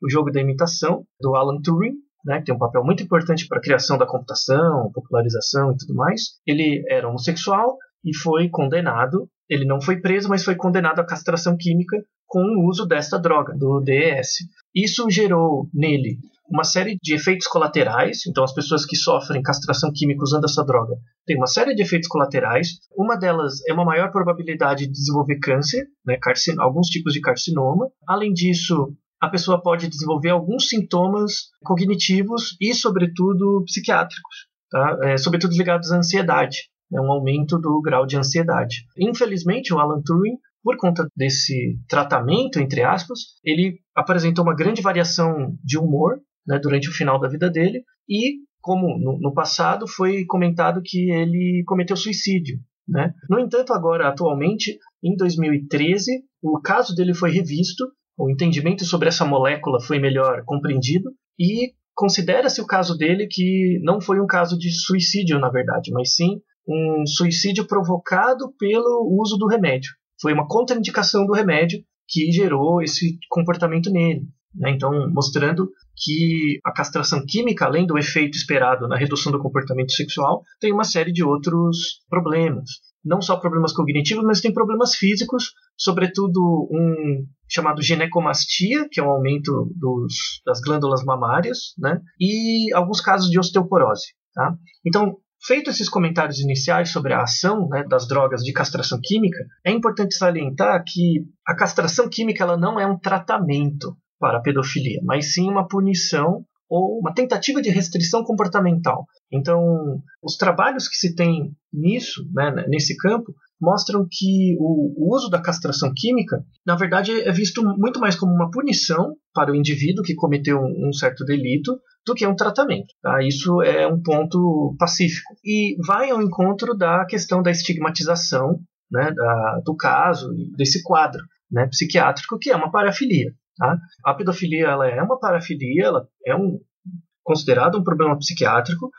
o jogo da imitação, do Alan Turing, né, que tem um papel muito importante para a criação da computação, popularização e tudo mais. Ele era homossexual e foi condenado. Ele não foi preso, mas foi condenado à castração química com o uso desta droga, do DES. Isso gerou nele uma série de efeitos colaterais. Então, as pessoas que sofrem castração química usando essa droga têm uma série de efeitos colaterais. Uma delas é uma maior probabilidade de desenvolver câncer, né, alguns tipos de carcinoma. Além disso, a pessoa pode desenvolver alguns sintomas cognitivos e, sobretudo, psiquiátricos, tá? é, sobretudo ligados à ansiedade. É um aumento do grau de ansiedade. Infelizmente, o Alan Turing por conta desse tratamento, entre aspas, ele apresentou uma grande variação de humor né, durante o final da vida dele e, como no, no passado, foi comentado que ele cometeu suicídio. Né? No entanto, agora, atualmente, em 2013, o caso dele foi revisto, o entendimento sobre essa molécula foi melhor compreendido e considera-se o caso dele que não foi um caso de suicídio, na verdade, mas sim um suicídio provocado pelo uso do remédio. Foi uma contraindicação do remédio que gerou esse comportamento nele. Né? Então, mostrando que a castração química, além do efeito esperado na redução do comportamento sexual, tem uma série de outros problemas. Não só problemas cognitivos, mas tem problemas físicos, sobretudo um chamado ginecomastia, que é um aumento dos, das glândulas mamárias, né? e alguns casos de osteoporose. Tá? Então, Feito esses comentários iniciais sobre a ação né, das drogas de castração química, é importante salientar que a castração química ela não é um tratamento para a pedofilia, mas sim uma punição ou uma tentativa de restrição comportamental. Então, os trabalhos que se tem nisso, né, nesse campo, mostram que o, uso da castração química, na verdade, é visto muito mais como uma punição para o indivíduo que cometeu um, certo delito do que um tratamento. Tá? Isso é um ponto pacífico. E vai ao encontro da questão da estigmatização né, da, do caso desse quadro né, psiquiátrico, que é uma parafilia. Tá? A pedofilia ela é uma parafilia, ela é um, considerado um problema psiquiátrico,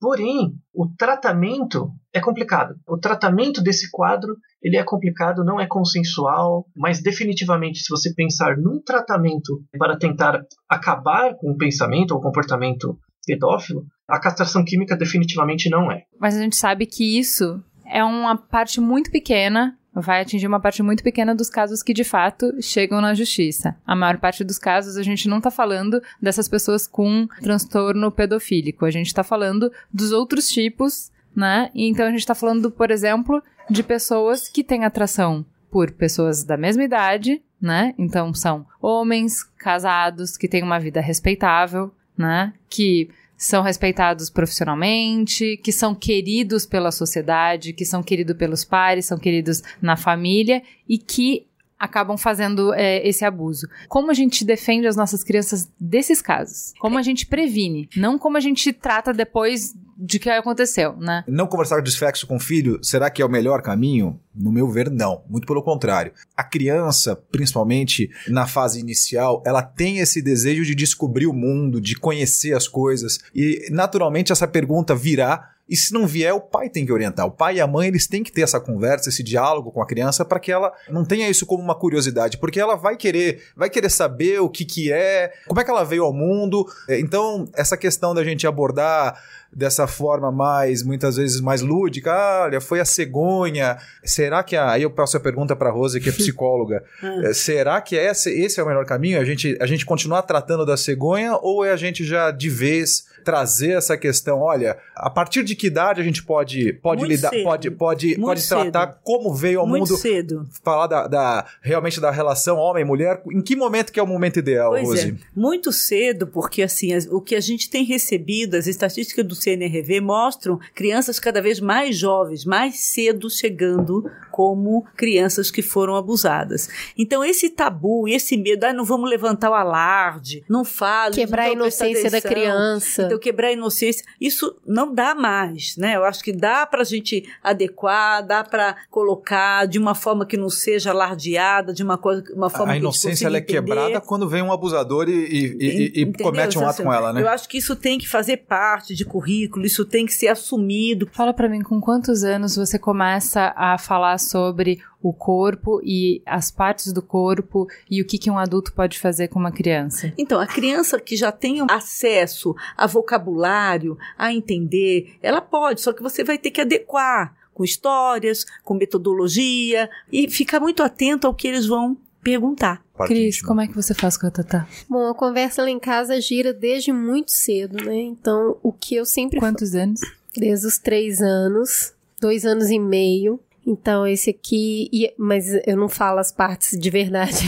porém o tratamento é complicado. O tratamento desse quadro ele é complicado, não é consensual, mas definitivamente se você pensar num tratamento para tentar acabar com o pensamento ou comportamento pedófilo, a castração química definitivamente não é. Mas a gente sabe que isso é uma parte muito pequena vai atingir uma parte muito pequena dos casos que de fato chegam na justiça. A maior parte dos casos a gente não está falando dessas pessoas com transtorno pedofílico, a gente está falando dos outros tipos, né? Então a gente está falando, por exemplo, de pessoas que têm atração por pessoas da mesma idade, né? Então são homens casados que têm uma vida respeitável, né? Que são respeitados profissionalmente, que são queridos pela sociedade, que são queridos pelos pares, são queridos na família e que acabam fazendo é, esse abuso. Como a gente defende as nossas crianças desses casos? Como a gente previne? Não como a gente trata depois de que aconteceu, né? Não conversar de sexo com o filho, será que é o melhor caminho? No meu ver, não. Muito pelo contrário. A criança, principalmente na fase inicial, ela tem esse desejo de descobrir o mundo, de conhecer as coisas. E, naturalmente, essa pergunta virá e se não vier, o pai tem que orientar. O pai e a mãe, eles têm que ter essa conversa, esse diálogo com a criança para que ela não tenha isso como uma curiosidade, porque ela vai querer, vai querer saber o que que é, como é que ela veio ao mundo. Então, essa questão da gente abordar dessa forma mais, muitas vezes mais lúdica. Ah, olha, foi a cegonha. Será que a... aí eu passo a pergunta para Rose, que é psicóloga. Ah. Eh, será que esse, esse é o melhor caminho? A gente, a gente continuar tratando da cegonha ou é a gente já de vez trazer essa questão, olha, a partir de que idade a gente pode pode lidar, cedo. pode pode Muito pode tratar cedo. como veio ao Muito mundo, cedo. falar da, da, realmente da relação homem mulher, em que momento que é o momento ideal, pois Rose? É. Muito cedo, porque assim, as, o que a gente tem recebido, as estatísticas do CNRV mostram crianças cada vez mais jovens, mais cedo chegando como crianças que foram abusadas. Então, esse tabu e esse medo, ah, não vamos levantar o alarde, não fale. Quebrar a inocência da criança. Então, quebrar a inocência, isso não dá mais, né? Eu acho que dá para a gente adequar, dá para colocar de uma forma que não seja alardeada, de uma, coisa, uma forma a, a inocência ela é entender. quebrada quando vem um abusador e, e, e, e comete um ato com ela, né? Eu acho que isso tem que fazer parte de currículo, isso tem que ser assumido. Fala para mim, com quantos anos você começa a falar sobre o corpo e as partes do corpo e o que, que um adulto pode fazer com uma criança? Então, a criança que já tem acesso a vocabulário, a entender, ela pode, só que você vai ter que adequar com histórias, com metodologia e ficar muito atento ao que eles vão perguntar. Cris, como é que você faz com a Tatá? Bom, a conversa lá em casa gira desde muito cedo, né? Então, o que eu sempre... Quantos anos? Desde os três anos, dois anos e meio. Então, esse aqui. Mas eu não falo as partes de verdade.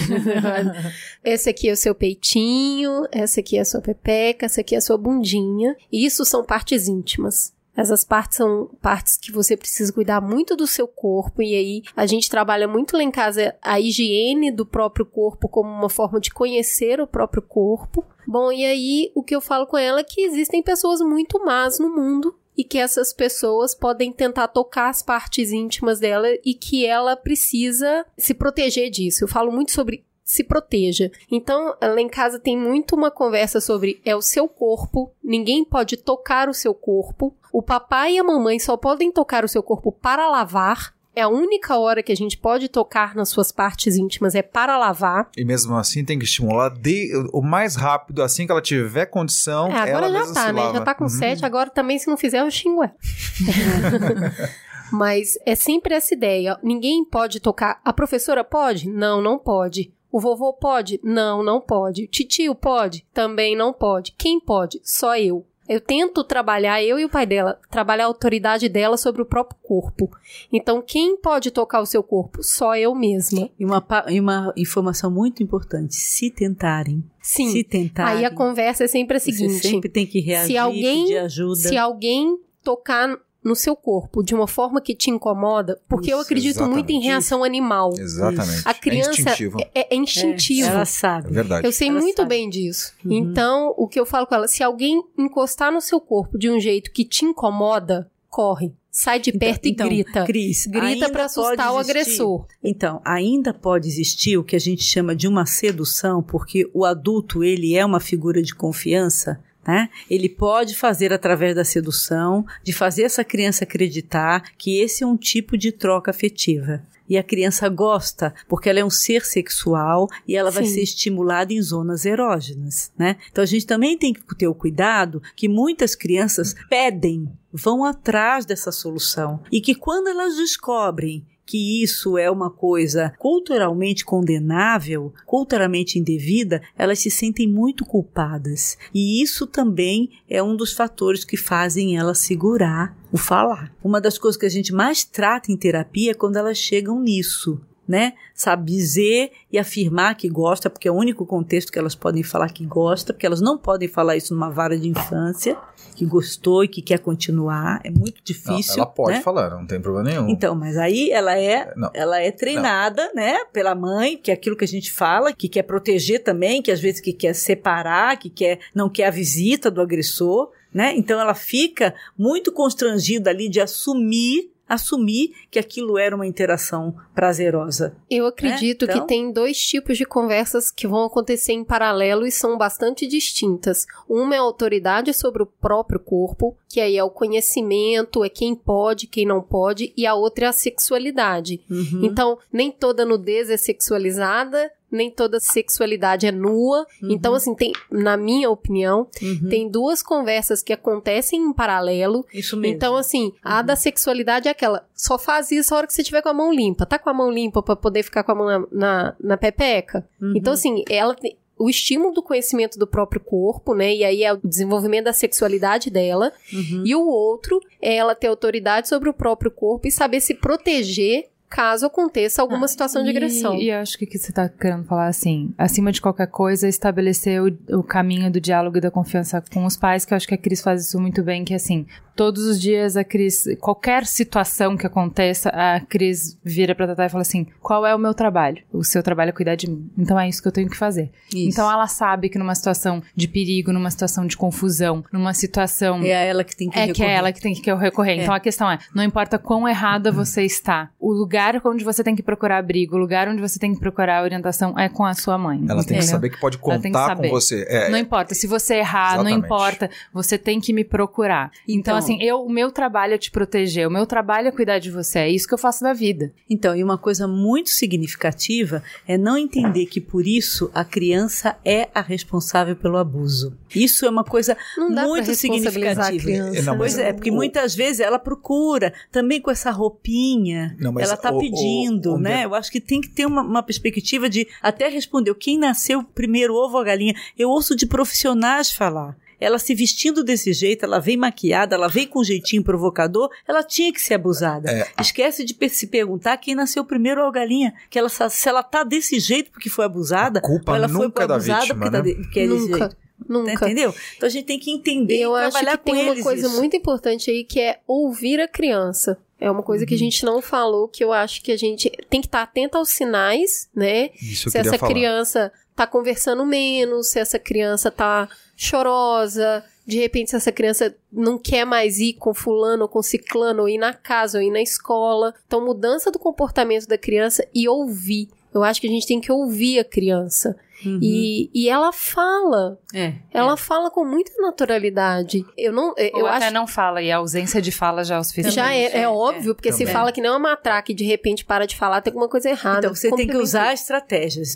esse aqui é o seu peitinho, essa aqui é a sua pepeca, essa aqui é a sua bundinha. E isso são partes íntimas. Essas partes são partes que você precisa cuidar muito do seu corpo, e aí a gente trabalha muito lá em casa a higiene do próprio corpo como uma forma de conhecer o próprio corpo. Bom, e aí o que eu falo com ela é que existem pessoas muito más no mundo e que essas pessoas podem tentar tocar as partes íntimas dela e que ela precisa se proteger disso. Eu falo muito sobre se proteja. Então, lá em casa tem muito uma conversa sobre é o seu corpo, ninguém pode tocar o seu corpo. O papai e a mamãe só podem tocar o seu corpo para lavar é a única hora que a gente pode tocar nas suas partes íntimas é para lavar. E mesmo assim tem que estimular de, o mais rápido, assim que ela tiver condição. É, agora já tá, né? Lava. Já tá com uhum. sete, agora também se não fizer eu xingo ela. Mas é sempre essa ideia. Ninguém pode tocar. A professora pode? Não, não pode. O vovô pode? Não, não pode. O titio pode? Também não pode. Quem pode? Só eu. Eu tento trabalhar, eu e o pai dela, trabalhar a autoridade dela sobre o próprio corpo. Então, quem pode tocar o seu corpo? Só eu mesma. E uma, e uma informação muito importante: se tentarem. Sim. Se tentarem. Aí a conversa é sempre a seguinte: sempre tem que reagir, se alguém, pedir ajuda. Se alguém tocar no seu corpo de uma forma que te incomoda, porque Isso, eu acredito exatamente. muito em reação animal. Exatamente. A criança é instintivo. É, é instintivo. É, ela sabe. É verdade. Eu sei ela muito sabe. bem disso. Uhum. Então, o que eu falo com ela, se alguém encostar no seu corpo de um jeito que te incomoda, corre. Sai de perto então, e grita. Cris, grita para assustar o agressor. Então, ainda pode existir o que a gente chama de uma sedução, porque o adulto, ele é uma figura de confiança, né? Ele pode fazer através da sedução, de fazer essa criança acreditar que esse é um tipo de troca afetiva. e a criança gosta, porque ela é um ser sexual e ela Sim. vai ser estimulada em zonas erógenas, né? Então a gente também tem que ter o cuidado que muitas crianças pedem, vão atrás dessa solução e que quando elas descobrem que isso é uma coisa culturalmente condenável, culturalmente indevida, elas se sentem muito culpadas. E isso também é um dos fatores que fazem elas segurar o falar. Uma das coisas que a gente mais trata em terapia é quando elas chegam nisso né? Sabe dizer e afirmar que gosta, porque é o único contexto que elas podem falar que gosta, porque elas não podem falar isso numa vara de infância, que gostou e que quer continuar. É muito difícil. Não, ela pode né? falar, não tem problema nenhum. Então, mas aí ela é, não. ela é treinada, não. né, pela mãe, que é aquilo que a gente fala, que quer proteger também, que às vezes que quer separar, que quer não quer a visita do agressor, né? Então ela fica muito constrangida ali de assumir assumir que aquilo era uma interação prazerosa. Eu acredito né? então... que tem dois tipos de conversas que vão acontecer em paralelo e são bastante distintas. Uma é a autoridade sobre o próprio corpo, que aí é o conhecimento, é quem pode, quem não pode, e a outra é a sexualidade. Uhum. Então, nem toda nudez é sexualizada, nem toda sexualidade é nua. Uhum. Então, assim, tem, na minha opinião, uhum. tem duas conversas que acontecem em paralelo. Isso mesmo. Então, assim, uhum. a da sexualidade é aquela, só faz isso a hora que você tiver com a mão limpa. Tá com a mão limpa para poder ficar com a mão na, na, na pepeca? Uhum. Então, assim, ela tem o estímulo do conhecimento do próprio corpo, né? E aí é o desenvolvimento da sexualidade dela. Uhum. E o outro é ela ter autoridade sobre o próprio corpo e saber se proteger caso aconteça alguma ah, situação de agressão. E, acho que, que você está querendo falar assim, acima de qualquer coisa, estabelecer o, o, caminho do diálogo e da confiança com os pais, que eu acho que a Cris faz isso muito bem, que assim, todos os dias a Cris, qualquer situação que aconteça, a Cris vira pra Tatá e fala assim, qual é o meu trabalho? O seu trabalho é cuidar de mim. Então é isso que eu tenho que fazer. Isso. Então ela sabe que numa situação de perigo, numa situação de confusão, numa situação... É ela que tem que é recorrer. É que é ela que tem que recorrer. É. Então a questão é, não importa quão errada você está, o lugar onde você tem que procurar abrigo, o lugar onde você tem que procurar orientação é com a sua mãe. Ela entendeu? tem que saber que pode contar com você. É, não importa, se você errar, exatamente. não importa, você tem que me procurar. Então, então, assim, eu, o meu trabalho é te proteger, o meu trabalho é cuidar de você, é isso que eu faço da vida. Então, e uma coisa muito significativa é não entender que por isso a criança é a responsável pelo abuso. Isso é uma coisa muito significativa. Não, pois é, porque o... muitas vezes ela procura também com essa roupinha, não, ela tá pedindo, o, o, né? Eu acho que tem que ter uma, uma perspectiva de até responder quem nasceu primeiro, ovo ou a galinha. Eu ouço de profissionais falar ela se vestindo desse jeito, ela vem maquiada, ela vem com um jeitinho provocador, ela tinha que ser abusada. É. Esquece de se perguntar quem nasceu primeiro ou a galinha, que ela se ela tá desse jeito porque foi abusada, a culpa ou ela nunca foi é da abusada vítima, porque, né? tá de, porque é nunca. jeito. Nunca. Entendeu? Então a gente tem que entender Eu e trabalhar acho que com tem uma coisa isso. muito importante aí que é ouvir a criança. É uma coisa uhum. que a uhum. gente não falou, que eu acho que a gente tem que estar atento aos sinais, né? Isso se essa falar. criança tá conversando menos, se essa criança tá chorosa, de repente se essa criança não quer mais ir com fulano ou com ciclano, ou ir na casa, ou ir na escola. Então, mudança do comportamento da criança e ouvir. Eu acho que a gente tem que ouvir a criança. Uhum. E, e ela fala. É, ela é. fala com muita naturalidade. Eu não. Eu Ou acho... até não fala, e a ausência de fala já é o suficiente. Já é, é óbvio, porque se fala que não é uma matraca e de repente para de falar, tem alguma coisa errada. Então você tem que usar estratégias.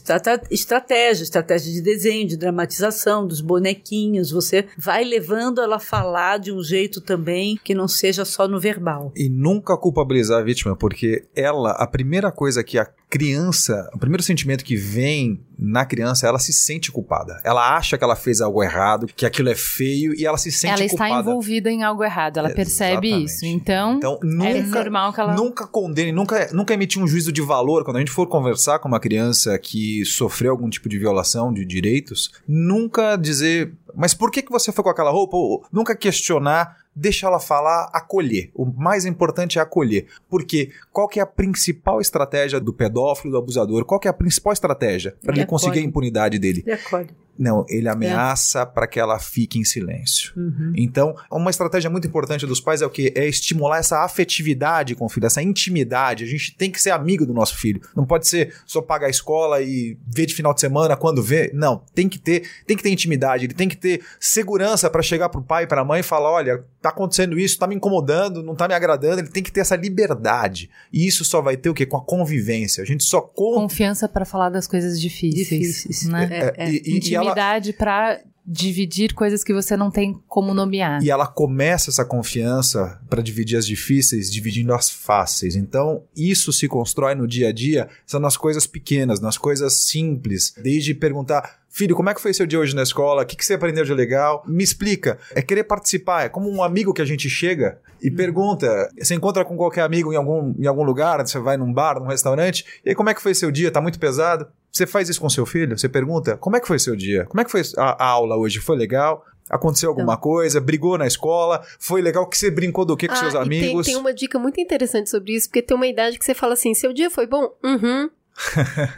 Estratégia, estratégia de desenho, de dramatização, dos bonequinhos. Você vai levando ela a falar de um jeito também que não seja só no verbal. E nunca culpabilizar a vítima, porque ela, a primeira coisa que a criança, o primeiro sentimento que vem na criança, ela se sente culpada. Ela acha que ela fez algo errado, que aquilo é feio e ela se sente ela culpada. Ela está envolvida em algo errado, ela percebe Exatamente. isso. Então, então nunca, é normal que ela nunca condene, nunca nunca emitir um juízo de valor quando a gente for conversar com uma criança que sofreu algum tipo de violação de direitos, nunca dizer, mas por que que você foi com aquela roupa? Ou, nunca questionar deixa ela falar, acolher. O mais importante é acolher. Porque qual que é a principal estratégia do pedófilo, do abusador? Qual que é a principal estratégia para ele, ele conseguir a impunidade dele? Ele acolhe. Não, ele ameaça é. para que ela fique em silêncio. Uhum. Então, uma estratégia muito importante dos pais é o que? É estimular essa afetividade com o filho, essa intimidade. A gente tem que ser amigo do nosso filho. Não pode ser só pagar a escola e ver de final de semana quando vê. Não, tem que ter, tem que ter intimidade. Ele tem que ter segurança para chegar pro pai e para a mãe e falar: olha, tá tá acontecendo isso, tá me incomodando, não tá me agradando, ele tem que ter essa liberdade. E isso só vai ter o quê? Com a convivência. A gente só com... confiança para falar das coisas difíceis, difíceis. né? É, é, é. E, Intimidade ela... para dividir coisas que você não tem como nomear. E ela começa essa confiança para dividir as difíceis, dividindo as fáceis. Então, isso se constrói no dia a dia, são nas coisas pequenas, nas coisas simples, desde perguntar Filho, como é que foi seu dia hoje na escola? O que, que você aprendeu de legal? Me explica. É querer participar. É como um amigo que a gente chega e pergunta. Você encontra com qualquer amigo em algum, em algum lugar, você vai num bar, num restaurante, e aí como é que foi seu dia? Tá muito pesado? Você faz isso com seu filho? Você pergunta: como é que foi seu dia? Como é que foi a, a aula hoje? Foi legal? Aconteceu alguma então. coisa? Brigou na escola? Foi legal que você brincou do que com ah, seus amigos? Tem, tem, uma dica muito interessante sobre isso, porque tem uma idade que você fala assim: seu dia foi bom? Uhum.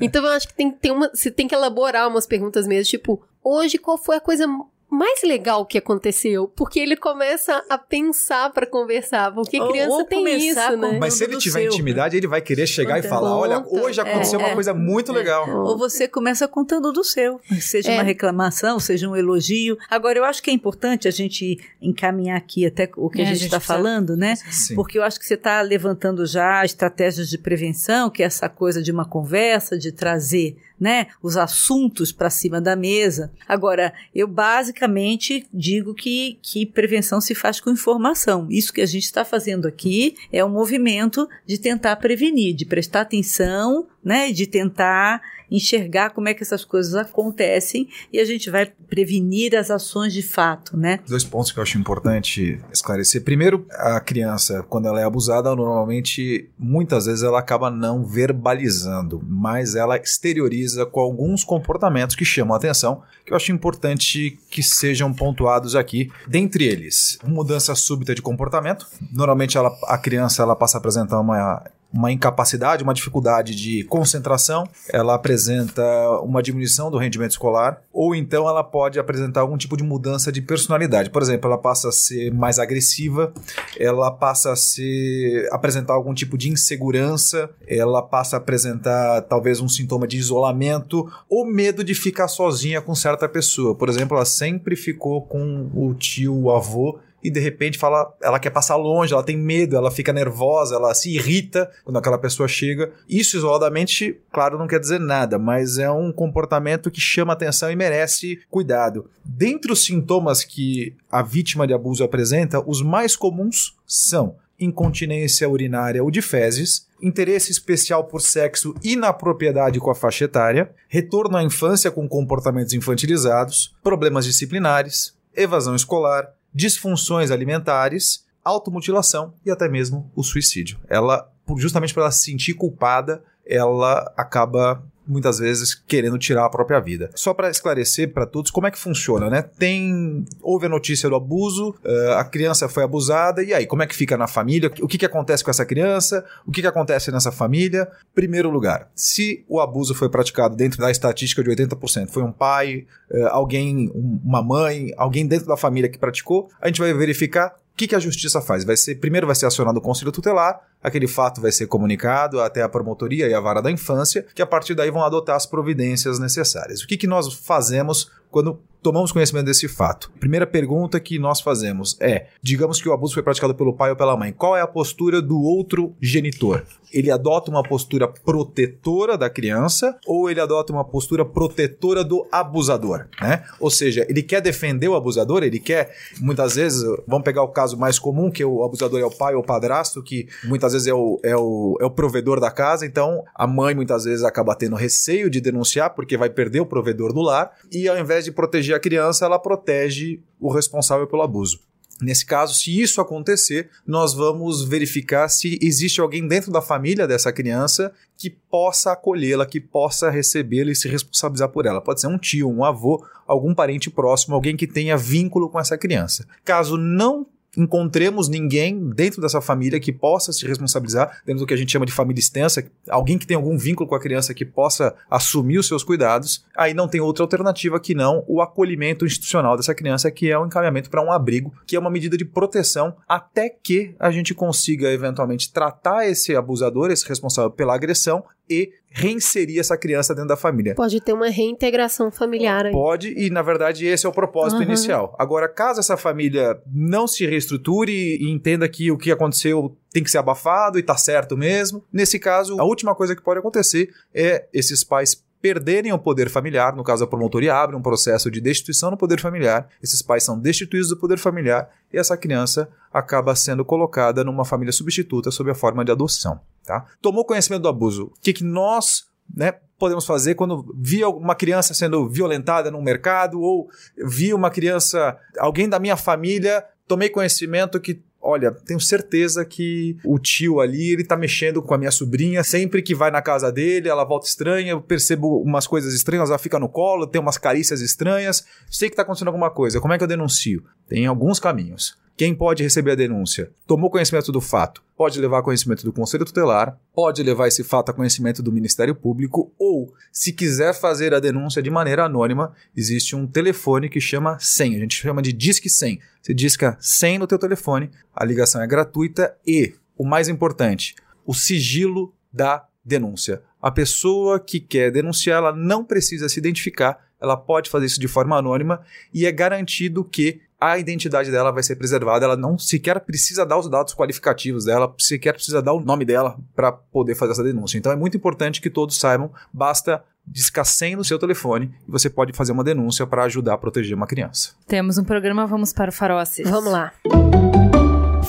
Então eu acho que tem, tem uma, você tem que elaborar umas perguntas mesmo, tipo, hoje qual foi a coisa mais legal que aconteceu, porque ele começa a pensar para conversar, porque criança ou tem isso, né? Mas se ele tiver seu. intimidade, ele vai querer chegar Conta. e falar, olha, hoje aconteceu é, uma coisa muito é, legal. Ou você começa contando do seu, seja é. uma reclamação, seja um elogio. Agora, eu acho que é importante a gente encaminhar aqui até o que a é, gente está falando, né? Sim. Porque eu acho que você está levantando já estratégias de prevenção, que é essa coisa de uma conversa, de trazer né, os assuntos para cima da mesa. Agora, eu basicamente digo que, que prevenção se faz com informação. Isso que a gente está fazendo aqui é um movimento de tentar prevenir, de prestar atenção, né, de tentar enxergar como é que essas coisas acontecem e a gente vai prevenir as ações de fato, né? Dois pontos que eu acho importante esclarecer. Primeiro, a criança, quando ela é abusada, normalmente, muitas vezes ela acaba não verbalizando, mas ela exterioriza com alguns comportamentos que chamam a atenção, que eu acho importante que sejam pontuados aqui. Dentre eles, mudança súbita de comportamento. Normalmente ela, a criança ela passa a apresentar uma uma incapacidade, uma dificuldade de concentração, ela apresenta uma diminuição do rendimento escolar, ou então ela pode apresentar algum tipo de mudança de personalidade. Por exemplo, ela passa a ser mais agressiva, ela passa a ser apresentar algum tipo de insegurança, ela passa a apresentar talvez um sintoma de isolamento ou medo de ficar sozinha com certa pessoa. Por exemplo, ela sempre ficou com o tio, o avô e de repente fala, ela quer passar longe, ela tem medo, ela fica nervosa, ela se irrita quando aquela pessoa chega. Isso isoladamente, claro, não quer dizer nada, mas é um comportamento que chama atenção e merece cuidado. Dentre os sintomas que a vítima de abuso apresenta, os mais comuns são incontinência urinária ou de fezes, interesse especial por sexo inapropriedade com a faixa etária, retorno à infância com comportamentos infantilizados, problemas disciplinares, evasão escolar, disfunções alimentares, automutilação e até mesmo o suicídio. Ela, justamente por ela se sentir culpada, ela acaba muitas vezes querendo tirar a própria vida. Só para esclarecer para todos como é que funciona, né? Tem houve a notícia do abuso, uh, a criança foi abusada e aí como é que fica na família? O que, que acontece com essa criança? O que, que acontece nessa família? Primeiro lugar, se o abuso foi praticado dentro da estatística de 80%, foi um pai, uh, alguém, uma mãe, alguém dentro da família que praticou, a gente vai verificar o que, que a justiça faz? Vai ser primeiro vai ser acionado o conselho tutelar, aquele fato vai ser comunicado até a promotoria e a vara da infância, que a partir daí vão adotar as providências necessárias. O que, que nós fazemos quando tomamos conhecimento desse fato? Primeira pergunta que nós fazemos é: digamos que o abuso foi praticado pelo pai ou pela mãe, qual é a postura do outro genitor? Ele adota uma postura protetora da criança ou ele adota uma postura protetora do abusador, né? Ou seja, ele quer defender o abusador, ele quer, muitas vezes, vamos pegar o caso mais comum, que o abusador é o pai ou o padrasto, que muitas vezes é o, é o, é o provedor da casa, então a mãe muitas vezes acaba tendo receio de denunciar porque vai perder o provedor do lar, e ao invés de proteger a criança, ela protege o responsável pelo abuso. Nesse caso, se isso acontecer, nós vamos verificar se existe alguém dentro da família dessa criança que possa acolhê-la, que possa recebê-la e se responsabilizar por ela. Pode ser um tio, um avô, algum parente próximo, alguém que tenha vínculo com essa criança. Caso não encontremos ninguém dentro dessa família que possa se responsabilizar, dentro do que a gente chama de família extensa, alguém que tem algum vínculo com a criança que possa assumir os seus cuidados, aí não tem outra alternativa que não o acolhimento institucional dessa criança, que é o encaminhamento para um abrigo, que é uma medida de proteção até que a gente consiga eventualmente tratar esse abusador, esse responsável pela agressão e reinserir essa criança dentro da família. Pode ter uma reintegração familiar aí. Pode, e na verdade esse é o propósito uhum. inicial. Agora, caso essa família não se reestruture e entenda que o que aconteceu tem que ser abafado e tá certo mesmo, nesse caso, a última coisa que pode acontecer é esses pais perderem o poder familiar, no caso a promotoria abre um processo de destituição do poder familiar, esses pais são destituídos do poder familiar e essa criança acaba sendo colocada numa família substituta sob a forma de adoção. Tá? Tomou conhecimento do abuso, o que, que nós né, podemos fazer quando via uma criança sendo violentada no mercado ou via uma criança, alguém da minha família, tomei conhecimento que olha, tenho certeza que o tio ali, ele tá mexendo com a minha sobrinha, sempre que vai na casa dele, ela volta estranha, eu percebo umas coisas estranhas, ela fica no colo, tem umas carícias estranhas, sei que tá acontecendo alguma coisa, como é que eu denuncio? Tem alguns caminhos. Quem pode receber a denúncia? Tomou conhecimento do fato? Pode levar a conhecimento do Conselho Tutelar, pode levar esse fato a conhecimento do Ministério Público, ou, se quiser fazer a denúncia de maneira anônima, existe um telefone que chama 100. A gente chama de Disque 100. Você disca 100 no teu telefone, a ligação é gratuita e, o mais importante, o sigilo da denúncia. A pessoa que quer denunciar, ela não precisa se identificar, ela pode fazer isso de forma anônima e é garantido que a identidade dela vai ser preservada, ela não sequer precisa dar os dados qualificativos dela, sequer precisa dar o nome dela para poder fazer essa denúncia. Então é muito importante que todos saibam, basta descassem no seu telefone e você pode fazer uma denúncia para ajudar a proteger uma criança. Temos um programa, vamos para o farol aceso. Vamos lá.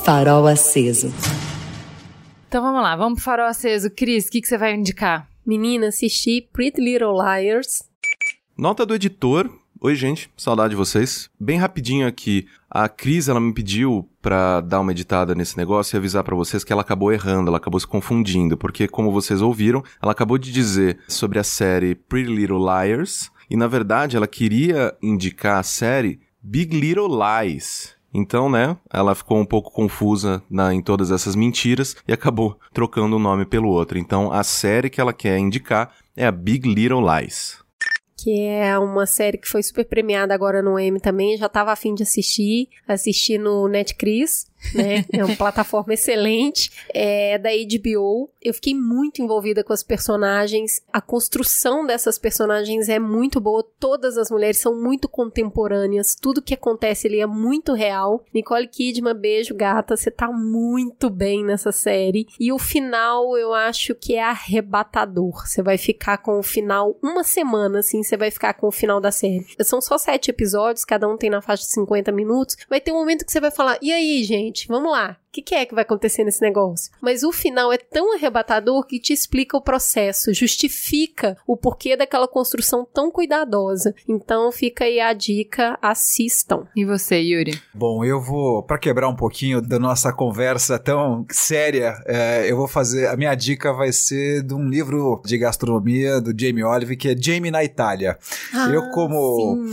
Farol aceso. Então vamos lá, vamos para o farol aceso. Cris, o que, que você vai indicar? Menina, assisti Pretty Little Liars. Nota do editor Oi, gente, saudade de vocês. Bem rapidinho aqui, a Cris, ela me pediu para dar uma editada nesse negócio e avisar para vocês que ela acabou errando, ela acabou se confundindo, porque como vocês ouviram, ela acabou de dizer sobre a série Pretty Little Liars, e na verdade ela queria indicar a série Big Little Lies. Então, né, ela ficou um pouco confusa na, em todas essas mentiras e acabou trocando um nome pelo outro. Então, a série que ela quer indicar é a Big Little Lies que é uma série que foi super premiada agora no Emmy também, já estava afim de assistir, assisti no Netcris, né? É uma plataforma excelente, é da HBO. Eu fiquei muito envolvida com as personagens. A construção dessas personagens é muito boa. Todas as mulheres são muito contemporâneas. Tudo que acontece ali é muito real. Nicole Kidman, beijo, gata. Você tá muito bem nessa série. E o final eu acho que é arrebatador. Você vai ficar com o final uma semana, assim, você vai ficar com o final da série. São só sete episódios, cada um tem na faixa de 50 minutos. Vai ter um momento que você vai falar: e aí, gente? Gente, vamos lá que, que, é que vai acontecer nesse negócio? Mas o final é tão arrebatador que te explica o processo, justifica o porquê daquela construção tão cuidadosa. Então fica aí a dica, assistam. E você, Yuri? Bom, eu vou, para quebrar um pouquinho da nossa conversa tão séria, é, eu vou fazer, a minha dica vai ser de um livro de gastronomia do Jamie Olive, que é Jamie na Itália. Ah, eu, como,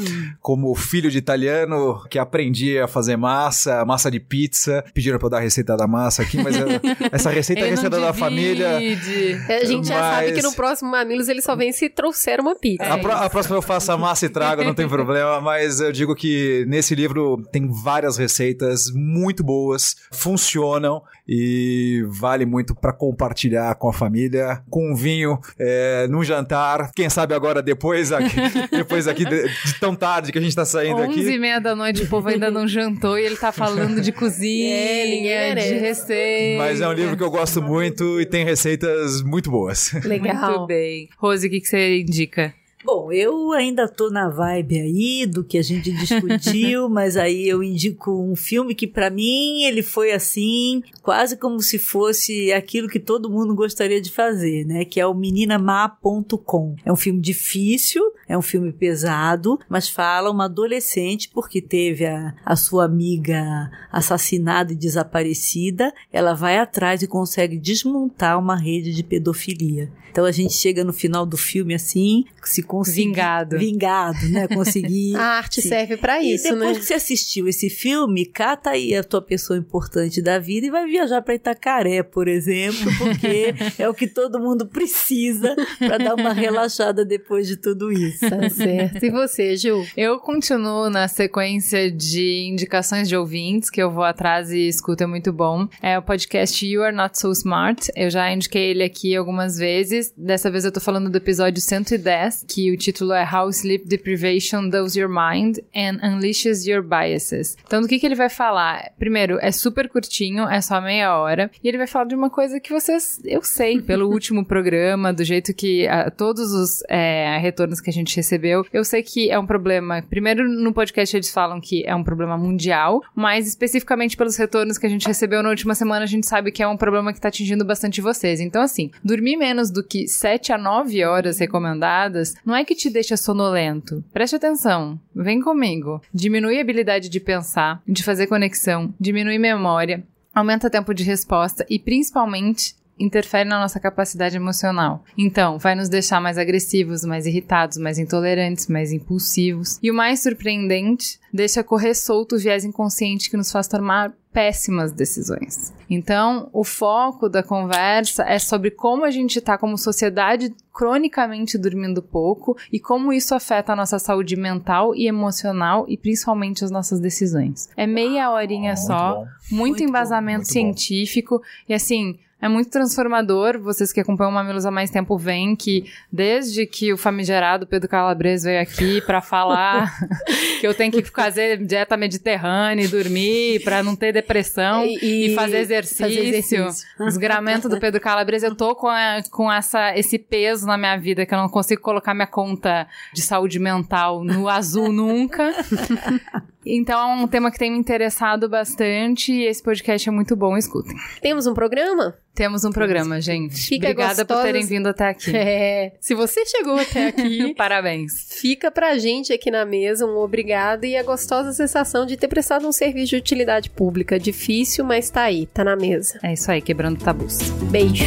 como filho de italiano, que aprendi a fazer massa, massa de pizza, pediram pra eu dar receita da massa aqui, mas eu, essa receita é a receita da família. A gente já sabe que no próximo Mamilos ele só vem se trouxer uma pizza. É a, a, próxima eu faço a massa e trago, não tem problema, mas eu digo que nesse livro tem várias receitas muito boas, funcionam e vale muito para compartilhar com a família, com um vinho, é, num jantar, quem sabe agora depois aqui, depois aqui de, de, tão tarde que a gente tá saindo aqui. 11 e meia da noite, o povo ainda não jantou e ele tá falando de cozinha, é, de receita. Mas é um livro que eu gosto muito e tem receitas muito boas. Legal. Muito bem. Rose, o que, que você indica? Bom, eu ainda tô na vibe aí do que a gente discutiu, mas aí eu indico um filme que para mim ele foi assim, quase como se fosse aquilo que todo mundo gostaria de fazer, né? Que é o meninamá.com. É um filme difícil, é um filme pesado, mas fala uma adolescente porque teve a, a sua amiga assassinada e desaparecida, ela vai atrás e consegue desmontar uma rede de pedofilia. Então a gente chega no final do filme assim, se conseguir. Vingado. Vingado, né? Conseguir. a arte sim. serve para isso, e depois né? que você assistiu esse filme, cata aí a tua pessoa importante da vida e vai viajar para Itacaré, por exemplo, porque é o que todo mundo precisa para dar uma relaxada depois de tudo isso. Tá certo. E você, Ju? Eu continuo na sequência de indicações de ouvintes que eu vou atrás e escuto, é muito bom. É o podcast You Are Not So Smart. Eu já indiquei ele aqui algumas vezes. Dessa vez eu tô falando do episódio 110, que o título é How Sleep Deprivation Does Your Mind and Unleashes Your Biases. Então, do que, que ele vai falar? Primeiro, é super curtinho, é só meia hora. E ele vai falar de uma coisa que vocês, eu sei, pelo último programa, do jeito que a, todos os é, retornos que a gente recebeu, eu sei que é um problema. Primeiro, no podcast eles falam que é um problema mundial, mas especificamente pelos retornos que a gente recebeu na última semana, a gente sabe que é um problema que está atingindo bastante vocês. Então, assim, dormir menos do que 7 a 9 horas recomendadas não é que te deixa sonolento. Preste atenção, vem comigo. Diminui a habilidade de pensar, de fazer conexão, diminui memória, aumenta tempo de resposta e principalmente interfere na nossa capacidade emocional. Então, vai nos deixar mais agressivos, mais irritados, mais intolerantes, mais impulsivos. E o mais surpreendente, deixa correr solto o viés inconsciente que nos faz tomar péssimas decisões. Então, o foco da conversa é sobre como a gente está como sociedade cronicamente dormindo pouco e como isso afeta a nossa saúde mental e emocional e principalmente as nossas decisões. É meia horinha oh, só, muito, muito embasamento bom, muito científico bom. e assim, é muito transformador. Vocês que acompanham o Mamilos há mais tempo veem que desde que o famigerado Pedro Calabres veio aqui para falar que eu tenho que fazer dieta mediterrânea e dormir para não ter depressão e, e fazer exercício. Fazer exercício. Desgramento do Pedro Calabres, eu tô com, a, com essa, esse peso na minha vida que eu não consigo colocar minha conta de saúde mental no azul nunca. Então é um tema que tem me interessado bastante e esse podcast é muito bom, escutem. Temos um programa? Temos um programa, gente. Fica Obrigada por terem vindo até aqui. É, se você chegou até aqui, parabéns. Fica pra gente aqui na mesa um obrigado e a gostosa sensação de ter prestado um serviço de utilidade pública. Difícil, mas tá aí, tá na mesa. É isso aí, quebrando tabus. Beijo.